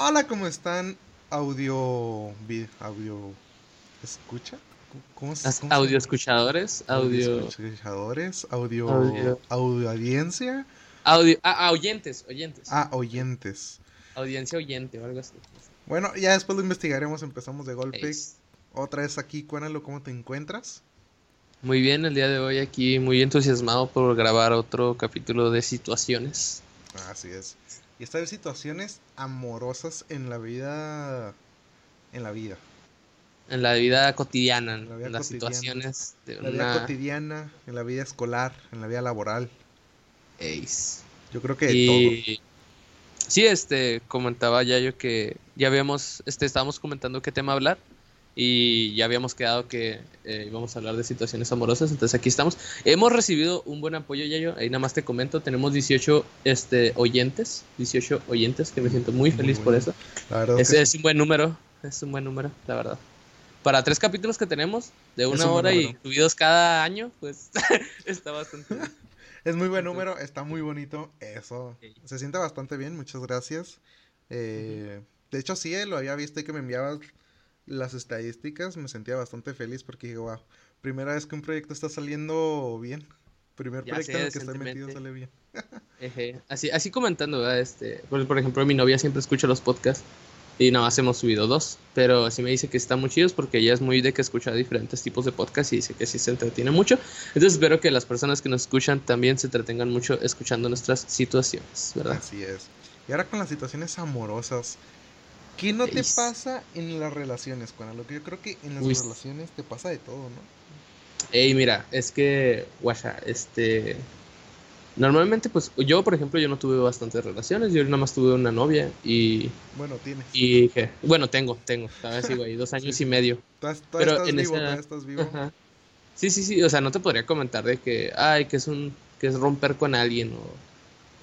Hola, ¿cómo están? Audio. Audio. ¿Escucha? ¿Cómo, se, cómo audio escuchadores, audio. Escuchadores, audio. Audio, audio audiencia. Audio, ah, ah, oyentes, oyentes. Ah, oyentes. Audiencia oyente o algo así. Bueno, ya después lo investigaremos, empezamos de golpe. Otra vez aquí, Cuénalo, ¿cómo te encuentras? Muy bien, el día de hoy aquí muy entusiasmado por grabar otro capítulo de situaciones. Así es. Y esta vez situaciones amorosas en la vida. En la vida. En la vida cotidiana, en, las situaciones de la vida cotidiana, en la vida escolar, en la vida laboral. Ace. Yo creo que de todo. Sí, este, comentaba ya yo que ya habíamos, este, estábamos comentando qué tema hablar y ya habíamos quedado que eh, íbamos a hablar de situaciones amorosas, entonces aquí estamos. Hemos recibido un buen apoyo, ya yo, ahí nada más te comento, tenemos 18 este, oyentes, 18 oyentes, que me siento muy feliz por eso. Ese es un buen número, es un buen número, la verdad. Para tres capítulos que tenemos, de una hora y subidos cada año, pues está bastante bien. Es muy buen número, está muy bonito, eso. Se siente bastante bien, muchas gracias. Eh, de hecho, sí, eh, lo había visto y que me enviabas las estadísticas, me sentía bastante feliz porque digo, wow, primera vez que un proyecto está saliendo bien. Primer proyecto en el que estoy metido sale bien. Así, así comentando, este, por, por, ejemplo, mi novia siempre escucha los podcasts y nada más hemos subido dos, pero sí me dice que están muy chidos porque ella es muy de que escucha diferentes tipos de podcasts y dice que sí se entretiene mucho. Entonces espero que las personas que nos escuchan también se entretengan mucho escuchando nuestras situaciones, ¿verdad? Así es. Y ahora con las situaciones amorosas, ¿Qué no te pasa en las relaciones? Lo que yo creo que en las relaciones te pasa de todo, ¿no? Ey, mira, es que, guacha, este... Normalmente, pues, yo, por ejemplo, yo no tuve bastantes relaciones, yo nada más tuve una novia y... Bueno, tienes. Y bueno, tengo, tengo, todavía sigo ahí, dos años y medio. Pero estás en vivo, estás vivo. Sí, sí, sí, o sea, no te podría comentar de que, ay, que es un, que es romper con alguien o,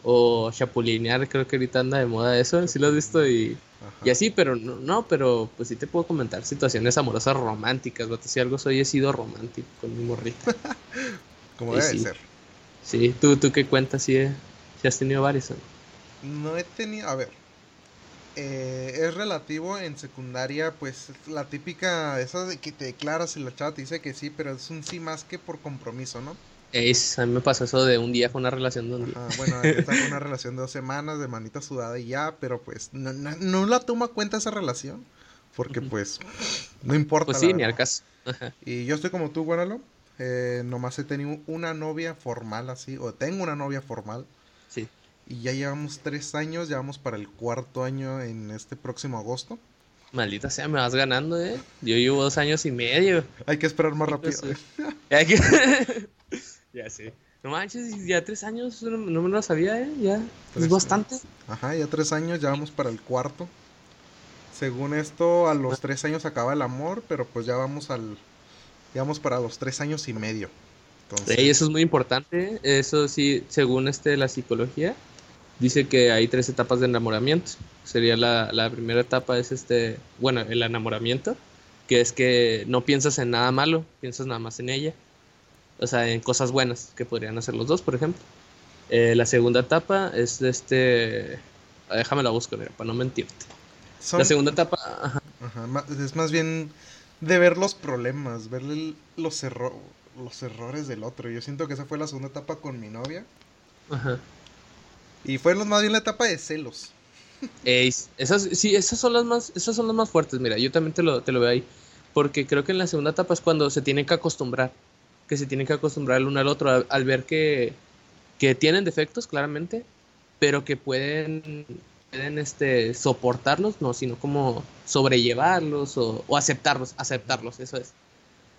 o chapulinear, creo que ahorita anda de moda eso, sí lo has visto y... Y así, pero no, no, pero pues sí te puedo comentar situaciones amorosas románticas, Si algo soy, he sido romántico con mi morrita. Como debe ser. Sí, ¿tú, tú qué cuentas si, si has tenido varios. No he tenido, a ver, eh, es relativo en secundaria, pues la típica, esa de que te declaras y la chava te dice que sí, pero es un sí más que por compromiso, ¿no? Es, a mí me pasó eso de un día con una relación de un día. bueno, está con una relación de dos semanas, de manita sudada y ya, pero pues no, no, la toma cuenta esa relación. Porque pues no importa. Pues sí, ni al caso. Y yo estoy como tú, Guanalo. Eh, nomás he tenido una novia formal así, o tengo una novia formal. Sí. Y ya llevamos tres años, ya vamos para el cuarto año en este próximo agosto. Maldita sea, me vas ganando, eh. Yo llevo dos años y medio. Hay que esperar más rápido. Hay que... Ya sí. No manches, ya tres años, no, me lo sabía, ¿eh? Ya. Es bastante. Ajá, ya tres años, ya vamos para el cuarto. Según esto, a los tres años acaba el amor, pero pues ya vamos al. Ya vamos para los tres años y medio. Entonces... eso es muy importante. Eso sí, según este la psicología, dice que hay tres etapas de enamoramiento. Sería la, la primera etapa es este, bueno, el enamoramiento, que es que no piensas en nada malo, piensas nada más en ella. O sea, en cosas buenas que podrían hacer los dos, por ejemplo. Eh, la segunda etapa es este. Déjame la busco, mira, para no mentirte. La segunda etapa. Ajá. es más bien de ver los problemas, ver los, los errores del otro. Yo siento que esa fue la segunda etapa con mi novia. Ajá. Y fue más bien la etapa de celos. esas, sí, esas son las más, esas son las más fuertes. Mira, yo también te lo, te lo veo ahí. Porque creo que en la segunda etapa es cuando se tiene que acostumbrar que se tienen que acostumbrar el uno al otro al, ver que, tienen defectos, claramente, pero que pueden, pueden este, soportarlos, no, sino como sobrellevarlos o, aceptarlos, aceptarlos, eso es.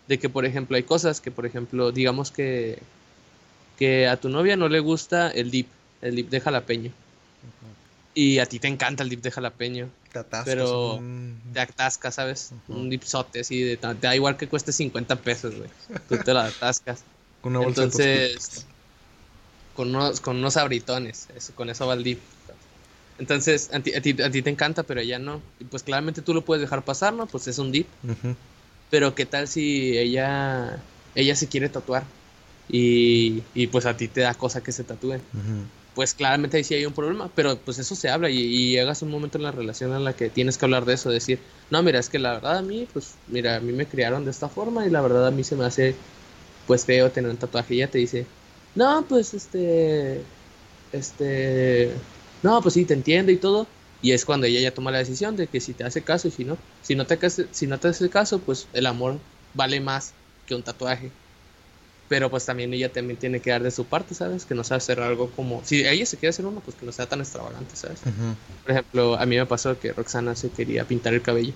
De que, por ejemplo, hay cosas que, por ejemplo, digamos que, que a tu novia no le gusta el dip, el dip de jalapeño. Y a ti te encanta el dip de jalapeño. Te atascas. Pero te atascas, ¿sabes? Un dipsote así. De, te da igual que cueste 50 pesos, güey. Tú te lo atascas. con una bolsa Entonces, con unos, con unos abritones. Eso, con eso va el dip. Entonces, a ti, a, ti, te encanta, pero ella no. Y pues claramente tú lo puedes dejar pasar, ¿no? Pues es un dip. Pero ¿qué tal si ella, ella se quiere tatuar? Y, y, pues a ti te da cosa que se tatúe. Pues claramente ahí sí hay un problema, pero pues eso se habla y, llegas a un momento en la relación en la que tienes que hablar de eso, decir, no, mira, es que la verdad a mí, pues mira, a mí me criaron de esta forma y la verdad a mí se me hace pues feo tener un tatuaje y ella te dice, no, pues este, este, no, pues sí, te entiendo y todo. Y es cuando ella ya toma la decisión de que si te hace caso y si no, si no te, si no te hace caso, pues el amor vale más que un tatuaje pero pues también ella también tiene que dar de su parte, ¿sabes? Que no sea hacer algo como, si ella se quiere hacer uno, pues que no sea tan extravagante, ¿sabes? Por ejemplo, a mí me pasó que Roxana se quería pintar el cabello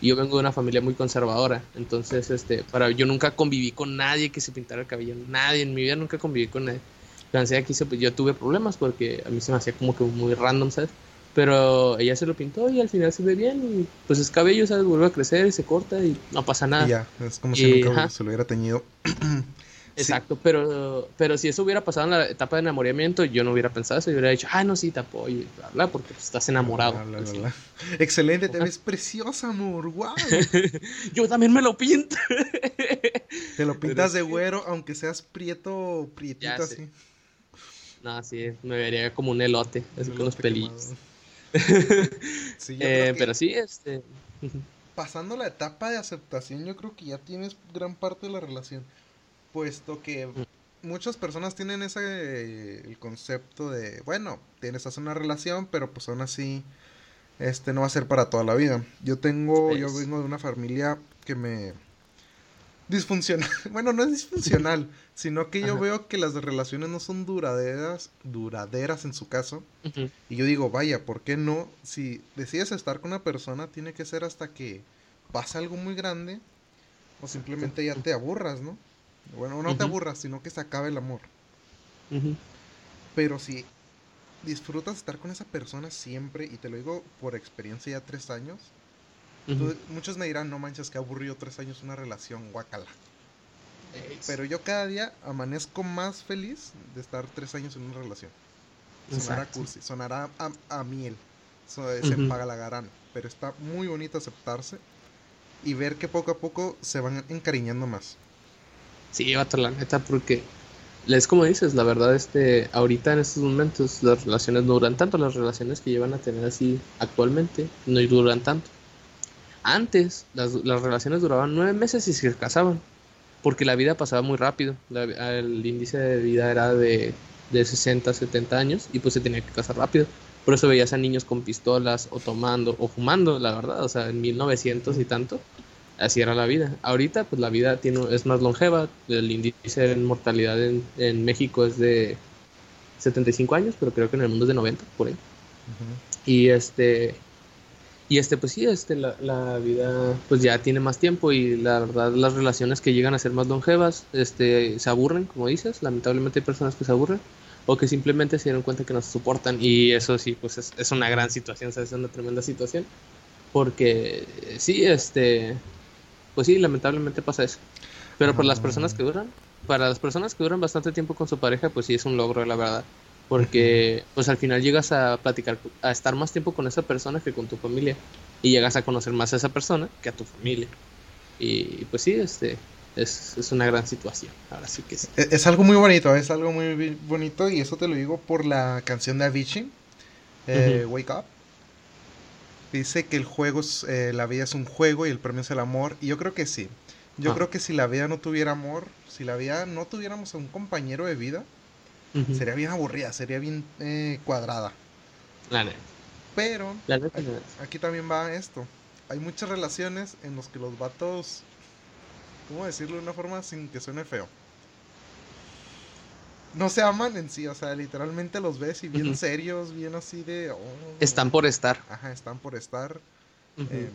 y yo vengo de una familia muy conservadora, entonces, este, para yo nunca conviví con nadie que se pintara el cabello, nadie en mi vida nunca conviví con nadie. La ansiedad que hice, pues yo tuve problemas porque a mí se me hacía como que muy random, ¿sabes? Pero ella se lo pintó y al final se ve bien y pues es cabello, ¿sabes? Vuelve a crecer y se corta y no pasa nada. ya, es como si nunca se lo hubiera teñido. Exacto, pero, pero si eso hubiera pasado en la etapa de enamoramiento, yo no hubiera pensado eso, yo hubiera dicho, ah, no, sí, te apoyo, bla, porque estás enamorado. Excelente, te ves preciosa, amor, wow. yo también me lo pinto. te lo pintas de güero, aunque seas prieto, prietito así. No, sí, me vería como un elote, así con los pelillos. Eh, pero sí, este... Pasando la etapa de aceptación, yo creo que ya tienes gran parte de la relación puesto que muchas personas tienen ese el concepto de, bueno, tienes hacer una relación, pero pues aún así este no va a ser para toda la vida. Yo tengo, yo vengo de una familia que me disfuncional, bueno, no es disfuncional, sino que yo veo que las relaciones no son duraderas, duraderas en su caso. Y yo digo, vaya, ¿por qué no? Si decides estar con una persona, tiene que ser hasta que pasa algo muy grande o simplemente ya te aburras, ¿no? Bueno, no te aburras, sino que se acabe el amor. Pero si disfrutas estar con esa persona siempre, y te lo digo por experiencia ya tres años, muchos me dirán, no manches, que aburrido tres años una relación, guacala. Pero yo cada día amanezco más feliz de estar tres años en una relación. Sonará cursi, sonará a, miel, se paga la garana, pero está muy bonito aceptarse y ver que poco a poco se van encariñando más. Sí, vato, la neta, porque es como dices, la verdad, este, ahorita en estos momentos las relaciones no duran tanto, las relaciones que llevan a tener así actualmente no duran tanto. Antes las, relaciones duraban nueve meses y se casaban, porque la vida pasaba muy rápido, el índice de vida era de, de 60, 70 años y pues se tenía que casar rápido. Por eso veías a niños con pistolas o tomando o fumando, la verdad, o sea, en 1900 y tanto así era la vida. Ahorita, pues la vida tiene, es más longeva. El índice de mortalidad en, México es de 75 años, pero creo que en el mundo es de 90, por ahí. Y este. Y este, pues sí, este, la, la, vida pues ya tiene más tiempo y la verdad las relaciones que llegan a ser más longevas este, se aburren, como dices, lamentablemente hay personas que se aburren o que simplemente se dieron cuenta que no se soportan y eso sí, pues es, es una gran situación, ¿sabes? es una tremenda situación porque sí, este, pues sí, lamentablemente pasa eso. Pero para las personas que duran, para las personas que duran bastante tiempo con su pareja, pues sí es un logro, la verdad. Porque pues al final llegas a platicar, a estar más tiempo con esa persona que con tu familia. Y llegas a conocer más a esa persona que a tu familia. Y pues sí, este, es, es, una gran situación. Ahora sí que es. Es, algo muy bonito, es algo muy bonito y eso te lo digo por la canción de Avicii, eh, Wake Up. Dice que el juego es, eh, la vida es un juego y el premio es el amor. Y yo creo que sí. Yo ah. creo que si la vida no tuviera amor, si la vida no tuviéramos a un compañero de vida, sería bien aburrida, sería bien eh, cuadrada. Pero aquí, también va esto. Hay muchas relaciones en las que los vatos, ¿cómo decirlo de una forma sin que suene feo? No se aman en sí, o sea, literalmente los ves y bien serios, bien así de... Oh. están por estar. Ajá, están por estar. Eh,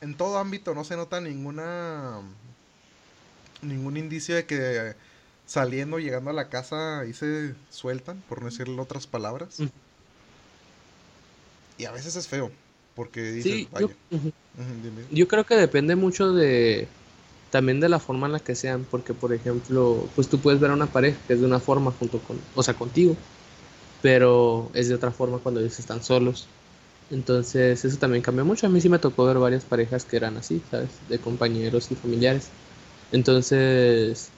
en todo ámbito no se nota ninguna... ningún indicio de que saliendo, llegando a la casa ahí se sueltan, por no decirle otras palabras. Y a veces es feo, porque dices, vaya. yo creo que depende mucho de también de la forma en la que sean, porque por ejemplo, pues tú puedes ver a una pareja que es de una forma junto con, o sea, contigo, pero es de otra forma cuando ellos están solos. Entonces, eso también cambia mucho. A mí sí me tocó ver varias parejas que eran así, ¿sabes? De compañeros y familiares. Entonces,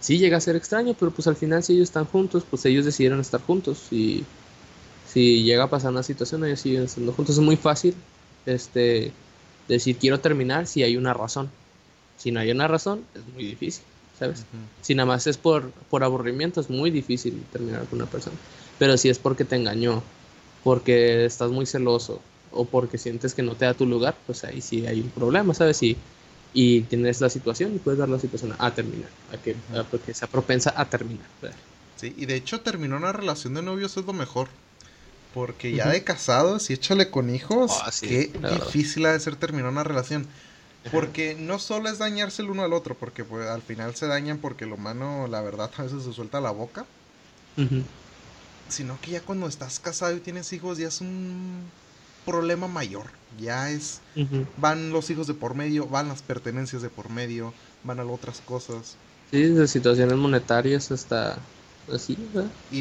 sí llega a ser extraño, pero pues al final si ellos están juntos, pues ellos decidieron estar juntos y si llega a pasar una situación, ellos siguen estando juntos. Es muy fácil este, decir quiero terminar si hay una razón. Si no hay una razón, es muy difícil, ¿sabes? Si nada más es por, por aburrimiento, es muy difícil terminar con una persona. Pero si es porque te engañó, porque estás muy celoso o porque sientes que no te da tu lugar, pues ahí sí hay un problema, ¿sabes? Y, y tienes la situación y puedes dar la situación a terminar, a que, porque sea propensa a terminar. Sí, y de hecho terminar una relación de novios es lo mejor. Porque ya de casados y échale con hijos, ah, qué difícil ha de ser terminar una relación. Porque no solo es dañarse el uno al otro, porque pues, al final se dañan porque lo humano, la verdad, a veces se suelta la boca. Sino que ya cuando estás casado y tienes hijos, ya es un problema mayor. Ya es. Van los hijos de por medio, van las pertenencias de por medio, van a otras cosas. Sí, de situaciones monetarias hasta así,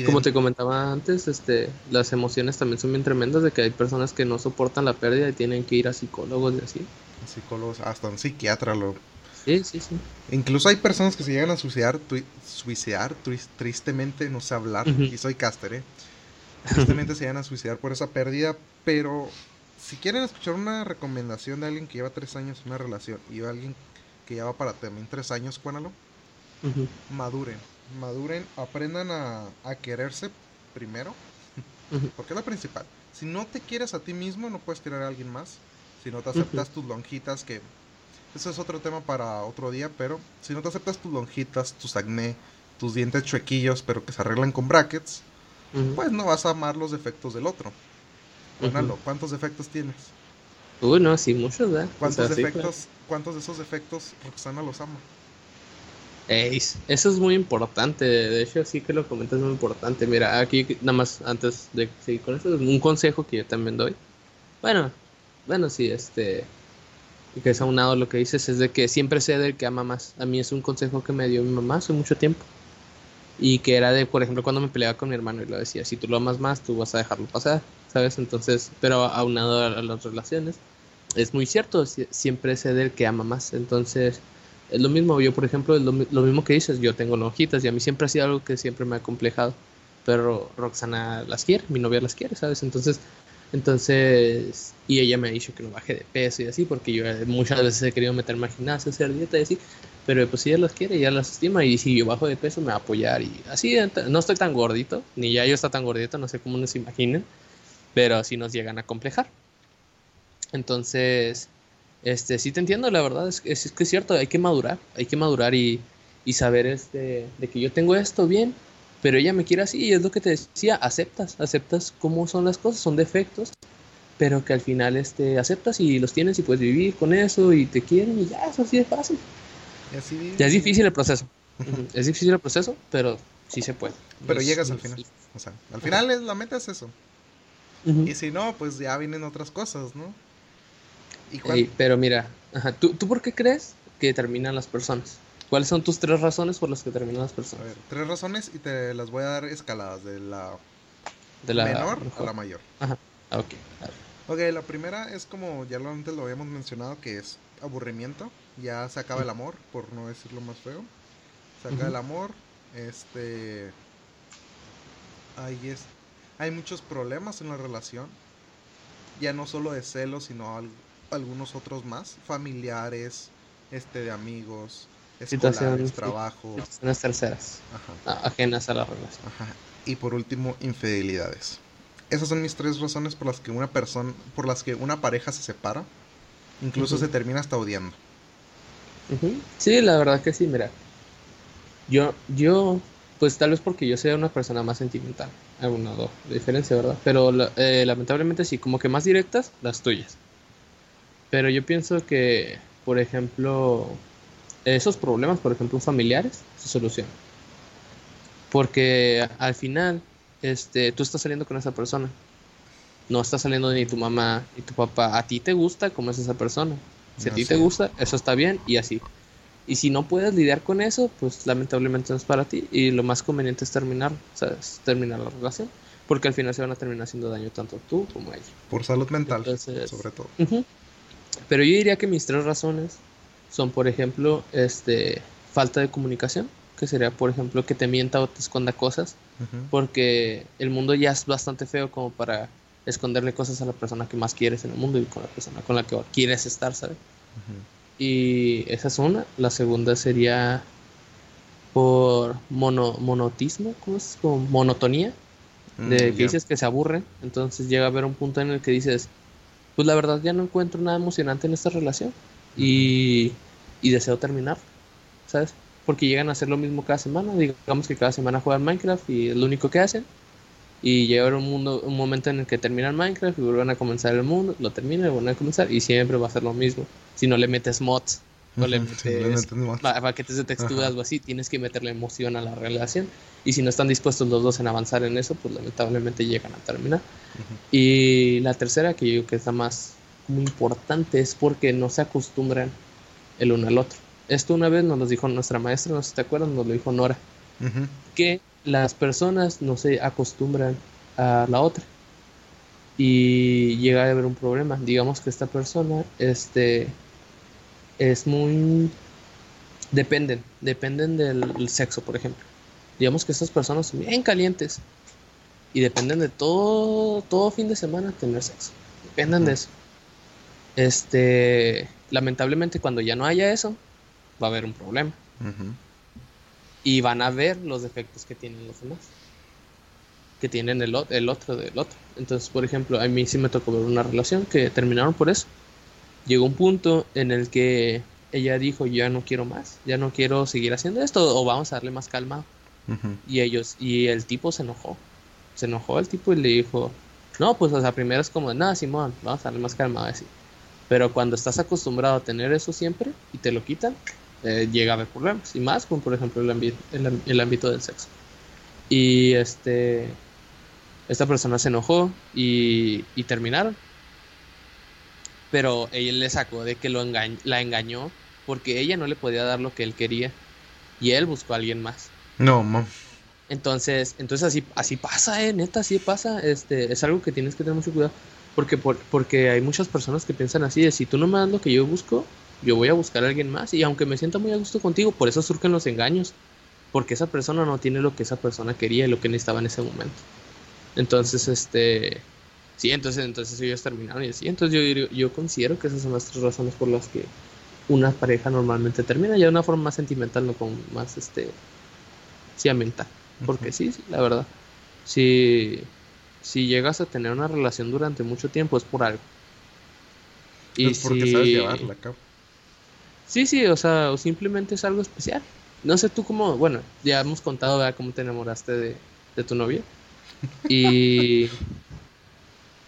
Como te comentaba antes, este, las emociones también son bien tremendas de que hay personas que no soportan la pérdida y tienen que ir a psicólogos y así. Psicólogos, hasta un psiquiatra lo... Sí, sí, sí. Incluso hay personas que se llegan a suicidar, suicidar tristemente, no sé hablar, y soy caster, ¿eh? Tristemente se llegan a suicidar por esa pérdida, pero si quieren escuchar una recomendación de alguien que lleva tres años en una relación y alguien que lleva para también tres años, cuénalo, maduren maduren, aprendan a, a quererse primero, porque es lo principal. Si no te quieres a ti mismo, no puedes querer a alguien más. Si no te aceptas tus lonjitas, que eso es otro tema para otro día, pero si no te aceptas tus lonjitas, tus acné, tus dientes chuequillos, pero que se arreglan con brackets, pues no vas a amar los defectos del otro. Bueno, ¿cuántos defectos tienes? Uy, no, sí, muchos, ¿verdad? ¿Cuántos defectos, cuántos de esos defectos Roxana los ama? eso es muy importante, de hecho sí que lo comentas es muy importante. Mira, aquí nada más antes de seguir con esto, un consejo que yo también doy. Bueno, bueno, sí, este, que es aunado lo que dices, es de que siempre sé del que ama más. A mí es un consejo que me dio mi mamá hace mucho tiempo. Y que era de, por ejemplo, cuando me peleaba con mi hermano y lo decía, si tú lo amas más, tú vas a dejarlo pasar, ¿sabes? Entonces, pero aunado a, las relaciones, es muy cierto, siempre sé del que ama más. Entonces, es lo mismo, yo por ejemplo, es lo, mismo que dices, yo tengo lonjitas y a mí siempre ha sido algo que siempre me ha complejado, pero Roxana las quiere, mi novia las quiere, ¿sabes? Entonces, entonces, y ella me ha dicho que no baje de peso y así, porque yo muchas veces he querido meterme al gimnasio, hacer dieta y así, pero pues si ella las quiere, ella las estima y si yo bajo de peso me va a apoyar y así, no estoy tan gordito, ni ya yo está tan gordito, no sé cómo nos imaginen, pero así nos llegan a complejar. Entonces, este, sí te entiendo, la verdad, es, es, que es cierto, hay que madurar, hay que madurar y, y saber este, de que yo tengo esto bien, pero ella me quiere así y es lo que te decía, aceptas, aceptas cómo son las cosas, son defectos, pero que al final este, aceptas y los tienes y puedes vivir con eso y te quieren y ya, eso así de fácil. ya es difícil el proceso, es difícil el proceso, pero sí se puede. Pero llegas al final, o sea, al final es, la meta es eso. Y si no, pues ya vienen otras cosas, ¿no? pero mira, ¿tú, ¿tú por qué crees que terminan las personas? ¿Cuáles son tus tres razones por las que terminan las personas? A ver, tres razones y te las voy a dar escaladas, de la, de la menor a la mayor. Ajá, ok. Ok, la primera es como ya antes lo habíamos mencionado, que es aburrimiento. Ya se acaba el amor, por no decirlo más feo. Se acaba el amor, este... Ahí es... Hay muchos problemas en la relación. Ya no solo de celos, sino algunos otros más, familiares, este de amigos, escolares, trabajo. Situaciones terceras, ajenas a la relación. Y por último, infidelidades. Esas son mis tres razones por las que una persona, por las que una pareja se separa, incluso se termina hasta odiando. Sí, la verdad que sí, mira. Yo, yo, pues tal vez porque yo sea una persona más sentimental, alguna dos diferencia, ¿verdad? Pero eh, lamentablemente sí, como que más directas, las tuyas. Pero yo pienso que, por ejemplo, esos problemas, por ejemplo, familiares, se solucionan. Porque al final, este, tú estás saliendo con esa persona. No está saliendo ni tu mamá ni tu papá. A ti te gusta como es esa persona. Si a ti te gusta, eso está bien y así. Y si no puedes lidiar con eso, pues lamentablemente no es para ti. Y lo más conveniente es terminar, ¿sabes? Terminar la relación. Porque al final se van a terminar haciendo daño tanto tú como ella. Por salud mental, sobre todo. Pero yo diría que mis tres razones son, por ejemplo, este, falta de comunicación, que sería, por ejemplo, que te mienta o te esconda cosas, porque el mundo ya es bastante feo como para esconderle cosas a la persona que más quieres en el mundo y con la persona con la que quieres estar, ¿sabes? Y esa es una. La segunda sería por mono, monotismo, ¿cómo es? Como monotonía, mm, de que dices que se aburren. Entonces llega a haber un punto en el que dices, pues la verdad ya no encuentro nada emocionante en esta relación y, y deseo terminar, ¿sabes? Porque llegan a hacer lo mismo cada semana. Digamos que cada semana juegan Minecraft y es lo único que hacen y llega un mundo un momento en el que terminan Minecraft y vuelven a comenzar el mundo, lo terminan y vuelven a comenzar y siempre va a ser lo mismo. Si no le metes mods o le metes, paquetes de texturas o así, tienes que meterle emoción a la relación y si no están dispuestos los dos en avanzar en eso, pues lamentablemente llegan a terminar. Y la tercera que yo creo que es la más muy importante es porque no se acostumbran el uno al otro. Esto una vez nos lo dijo nuestra maestra, no sé si te acuerdas, nos lo dijo Nora, que las personas no se acostumbran a la otra y llega a haber un problema. Digamos que esta persona este, es muy... Dependen, dependen del sexo, por ejemplo. Digamos que estas personas son bien calientes y dependen de todo, todo fin de semana tener sexo. Dependen de eso. Este, lamentablemente cuando ya no haya eso, va a haber un problema y van a ver los defectos que tienen los demás, que tienen el, el otro del otro. Entonces, por ejemplo, a mí sí me tocó ver una relación que terminaron por eso. Llegó un punto en el que ella dijo, ya no quiero más, ya no quiero seguir haciendo esto, o vamos a darle más calma. Y ellos, y el tipo se enojó. Se enojó el tipo y le dijo, no, pues o sea, primero es como, nada, Simón, vamos a darle más calma, así. Pero cuando estás acostumbrado a tener eso siempre y te lo quitan, eh, llega a haber problemas. Y más con, por ejemplo, el, ámbito, el, ámbito del sexo. Y este esta persona se enojó y, terminaron. Pero ella le sacó de que lo la engañó porque ella no le podía dar lo que él quería. Y él buscó a alguien más. No, mam. Entonces, entonces así, así pasa, eh, neta, así pasa. Este, es algo que tienes que tener mucho cuidado. Porque, porque hay muchas personas que piensan así de si tú no me das lo que yo busco, yo voy a buscar a alguien más. Y aunque me sienta muy a gusto contigo, por eso surgen los engaños, porque esa persona no tiene lo que esa persona quería y lo que necesitaba en ese momento. Entonces, este, sí, entonces, entonces ellos terminaron y así, entonces yo, yo considero que esas son las tres razones por las que una pareja normalmente termina. Ya de una forma más sentimental, no con más, este, sí, mental, porque sí, sí, la verdad, si, si llegas a tener una relación durante mucho tiempo es por algo. Y es porque sabes llevarla a Sí, sí, o sea, o simplemente es algo especial. No sé tú cómo, bueno, ya hemos contado ¿verdad? cómo te enamoraste de, de tu novia. Y.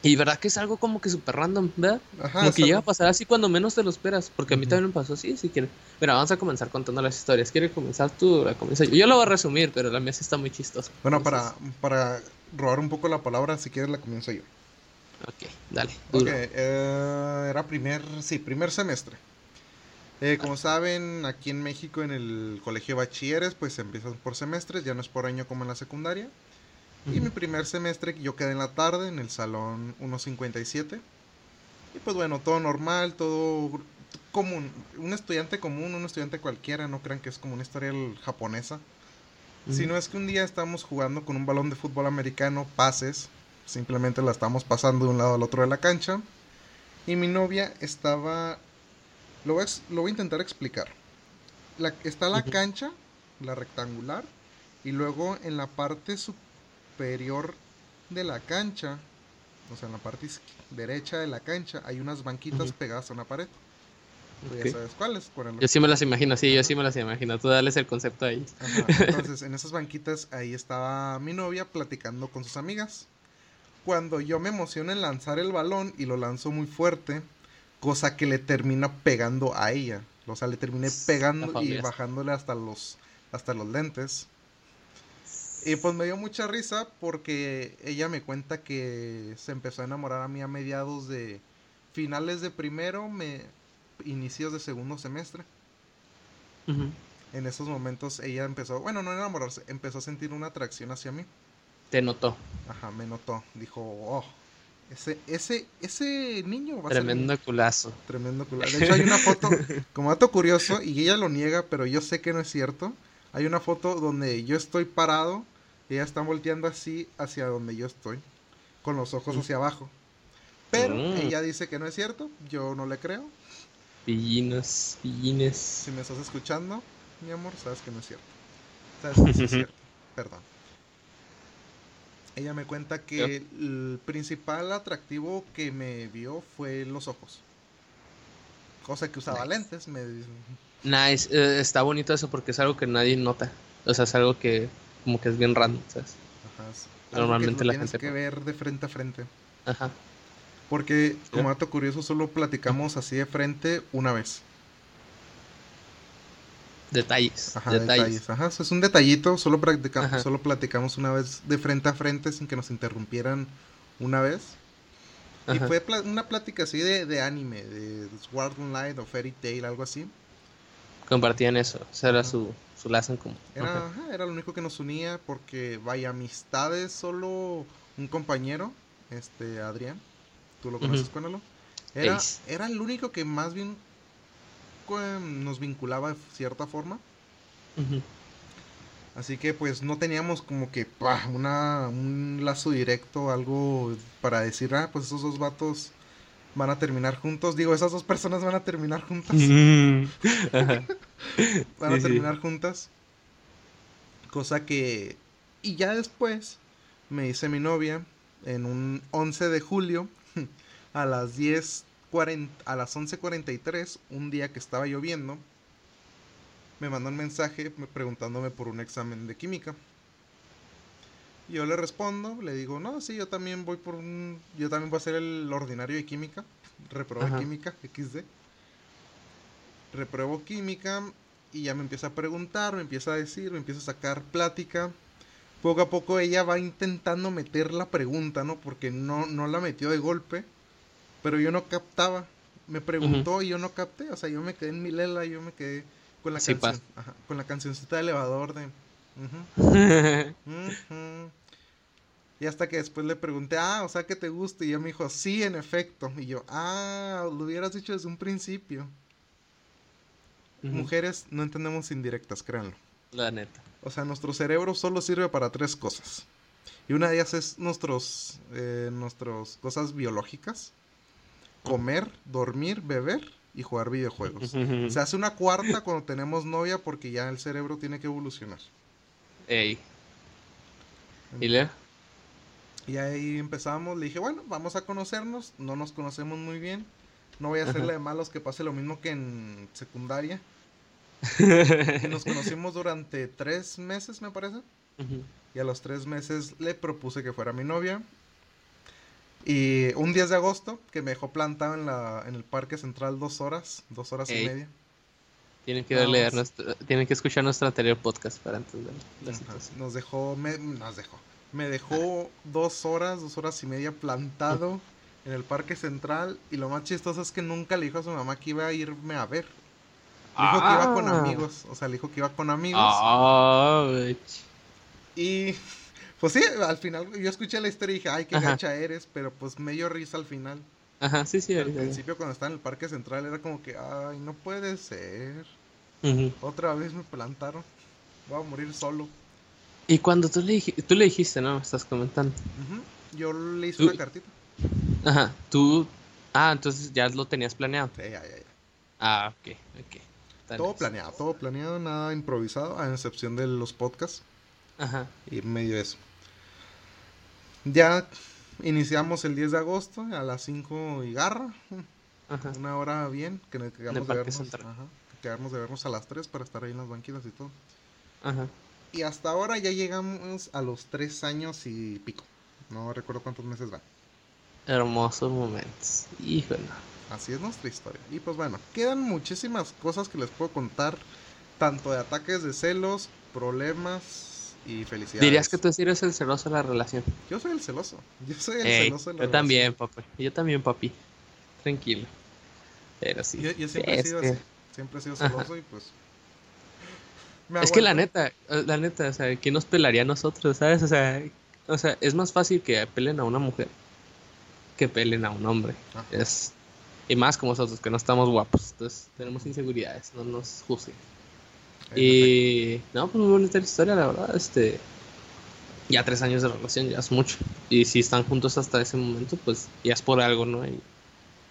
y verdad que es algo como que súper random, ¿verdad? Ajá, como que llega a pasar así cuando menos te lo esperas. Porque a mí también me pasó así, si quieres. Mira, vamos a comenzar contando las historias. ¿Quieres comenzar tú? La yo. yo lo voy a resumir, pero la mía sí está muy chistosa. Bueno, para, para robar un poco la palabra, si quieres la comienzo yo. Ok, dale. Ok, eh, era primer, sí, primer semestre. Eh, como saben, aquí en México en el colegio de bachilleres, pues empiezan por semestres, ya no es por año como en la secundaria. Y mi primer semestre yo quedé en la tarde en el salón 157. Y pues bueno, todo normal, todo común. Un estudiante común, un estudiante cualquiera, no crean que es como una historia japonesa. Sino es que un día estamos jugando con un balón de fútbol americano, pases. Simplemente la estamos pasando de un lado al otro de la cancha. Y mi novia estaba lo voy a, lo voy a intentar explicar. La, está la cancha, la rectangular, y luego en la parte superior de la cancha, o sea, en la parte derecha de la cancha, hay unas banquitas pegadas a una pared. ya sabes cuáles. Yo sí me las imagino, sí, yo sí me las imagino. Tú dales el concepto ahí. Entonces, en esas banquitas, ahí estaba mi novia platicando con sus amigas. Cuando yo me emociono en lanzar el balón y lo lanzo muy fuerte, cosa que le termina pegando a ella. O sea, le terminé pegando y bajándole hasta los, hasta los lentes. Y pues me dio mucha risa porque ella me cuenta que se empezó a enamorar a mí a mediados de finales de primero, me, inicios de segundo semestre. En esos momentos ella empezó, bueno, no enamorarse, empezó a sentir una atracción hacia mí. Te notó. Ajá, me notó. Dijo, oh, ese, ese, ese niño va Tremendo culazo. Tremendo culazo. De hecho, hay una foto, como dato curioso, y ella lo niega, pero yo sé que no es cierto. hay una foto donde yo estoy parado y ella está volteando así hacia donde yo estoy, con los ojos hacia abajo. Pero Mm. ella dice que no es cierto, yo no le creo. Pillines, pillines. Si me estás escuchando, mi amor, sabes que no es cierto. Sabes que sí es cierto. Perdón. Ella me cuenta que el principal atractivo que me vio fue los ojos. Cosa que usaba Nice. lentes, me dice. Nice, eh, está bonito eso porque es algo que nadie nota. O sea, es algo que como que es bien random, ¿sabes? Ajá, Normalmente la tienes gente que ver de frente a frente. Ajá. Porque, como dato curioso, solo platicamos así de frente una vez. Detalles. Ajá, detalles. detalles. Ajá, eso es un detallito, solo, Ajá. solo platicamos una vez de frente a frente sin que nos interrumpieran una vez. Y fue una plática así de, de anime, de Sword Online o Fairy Tail, algo así. Compartían eso. O sea, era su, su lazo en común. Era, ajá, era lo único que nos unía porque, vaya, amistades, solo un compañero, este, Adrián, tú lo conoces, Ujú. Cuéntalo. Era, Ace. era el único que más bien nos vinculaba de cierta forma. Así que pues no teníamos como que pa, una, un lazo directo, algo para decir, ah, pues esos dos vatos van a terminar juntos. Digo, esas dos personas van a terminar juntas. Van a Sí, sí. terminar juntas. Cosa que... Y ya después me hice mi novia en un 11 de julio a las 10.40, a las 11.43, un día que estaba lloviendo. Me mandó un mensaje me- preguntándome por un examen de química. Yo le respondo, le digo, no, sí, yo también voy por un... Yo también voy a hacer el ordinario de química. Reprobé Ajá. química, XD repruebo química y ya me empieza a preguntar, me empieza a decir, me empieza a sacar plática. Poco a poco ella va intentando meter la pregunta, ¿no? Porque no, no la metió de golpe, pero yo no captaba. Me preguntó y yo no capté, o sea, yo me quedé en mi lela, yo me quedé con la Sí canción, ajá, con la cancioncita de elevador de ujú, ujú. Y hasta que después le pregunté, ah, o sea que te gusta, y ella me dijo, sí, en efecto. Y yo, ah, lo hubieras dicho desde un principio. Mujeres no entendemos indirectas, créanlo. La neta. O sea, nuestro cerebro solo sirve para tres cosas. Y una de ellas es nuestros, eh, nuestras cosas biológicas. Comer, dormir, beber y jugar videojuegos. Se hace una cuarta cuando tenemos novia porque ya el cerebro tiene que evolucionar. Ey. ¿Y Lea? Y ahí empezamos, le dije, bueno, vamos a conocernos, no nos conocemos muy bien. No voy a hacerle de malos que pase lo mismo que en secundaria. Y nos conocimos durante tres meses, me parece. Y a los tres meses le propuse que fuera mi novia. Y un 10 de agosto, que me dejó plantado en, la, en el Parque Central dos horas, dos horas y media. Tienen que darle a nuestro, tienen que escuchar nuestro anterior podcast para entender la. Nos dejó, me, nos dejó. Me dejó dos horas, dos horas y media plantado en el Parque Central. Y lo más chistoso es que nunca le dijo a su mamá que iba a irme a ver. Le dijo que iba con Ah. amigos. O sea, le dijo que iba con amigos. Ah. Y pues sí, al final yo escuché la historia y dije, ay, qué Ajá. gacha eres. Pero pues me dio risa al final. Ajá, sí, sí. Al principio cuando estaba en el Parque Central era como que, ay, no puede ser. Otra vez me plantaron. Voy a morir solo. Y cuando tú le, tú le dijiste, ¿no? Me estás comentando. Ujú. Yo le hice Tú- una cartita. Ajá, tú... Ah, entonces ya lo tenías planeado. Sí, ya, ya, ya. Ah, ok, ok. Está Todo nice. planeado, todo planeado, nada improvisado, a excepción de los podcasts Ajá. y medio eso. Ya iniciamos el 10 de agosto a las 5 y garra, Ajá. una hora bien, que nos quedamos de vernos, ajá, que quedamos de vernos a las 3 para estar ahí en las banquitas y todo. Ajá. Y hasta ahora ya llegamos a los 3 años y pico. No recuerdo cuántos meses van. Hermosos momentos. Híjole. Así es nuestra historia. Y pues bueno, quedan muchísimas cosas que les puedo contar, tanto de ataques de celos, problemas y felicidades. Dirías que tú eres el celoso de la relación. Yo soy el celoso. Yo soy el Ey, celoso de la yo relación. también, papi. Yo también, papi. Tranquilo. Pero sí. Yo, yo siempre he sido que- así. Siempre he sido Ajá. celoso y pues. Es que la neta, la neta, o sea, ¿quién nos pelaría a nosotros, sabes? O sea, o sea, es más fácil que pelen a una mujer que pelen a un hombre. Ajá. Es y más como nosotros que no estamos guapos, entonces tenemos inseguridades, no nos juzguen. Y no, pues muy bonita la historia, la verdad. Este, ya tres años de relación, ya es mucho. Y si están juntos hasta ese momento, pues ya es por algo, ¿no? Y,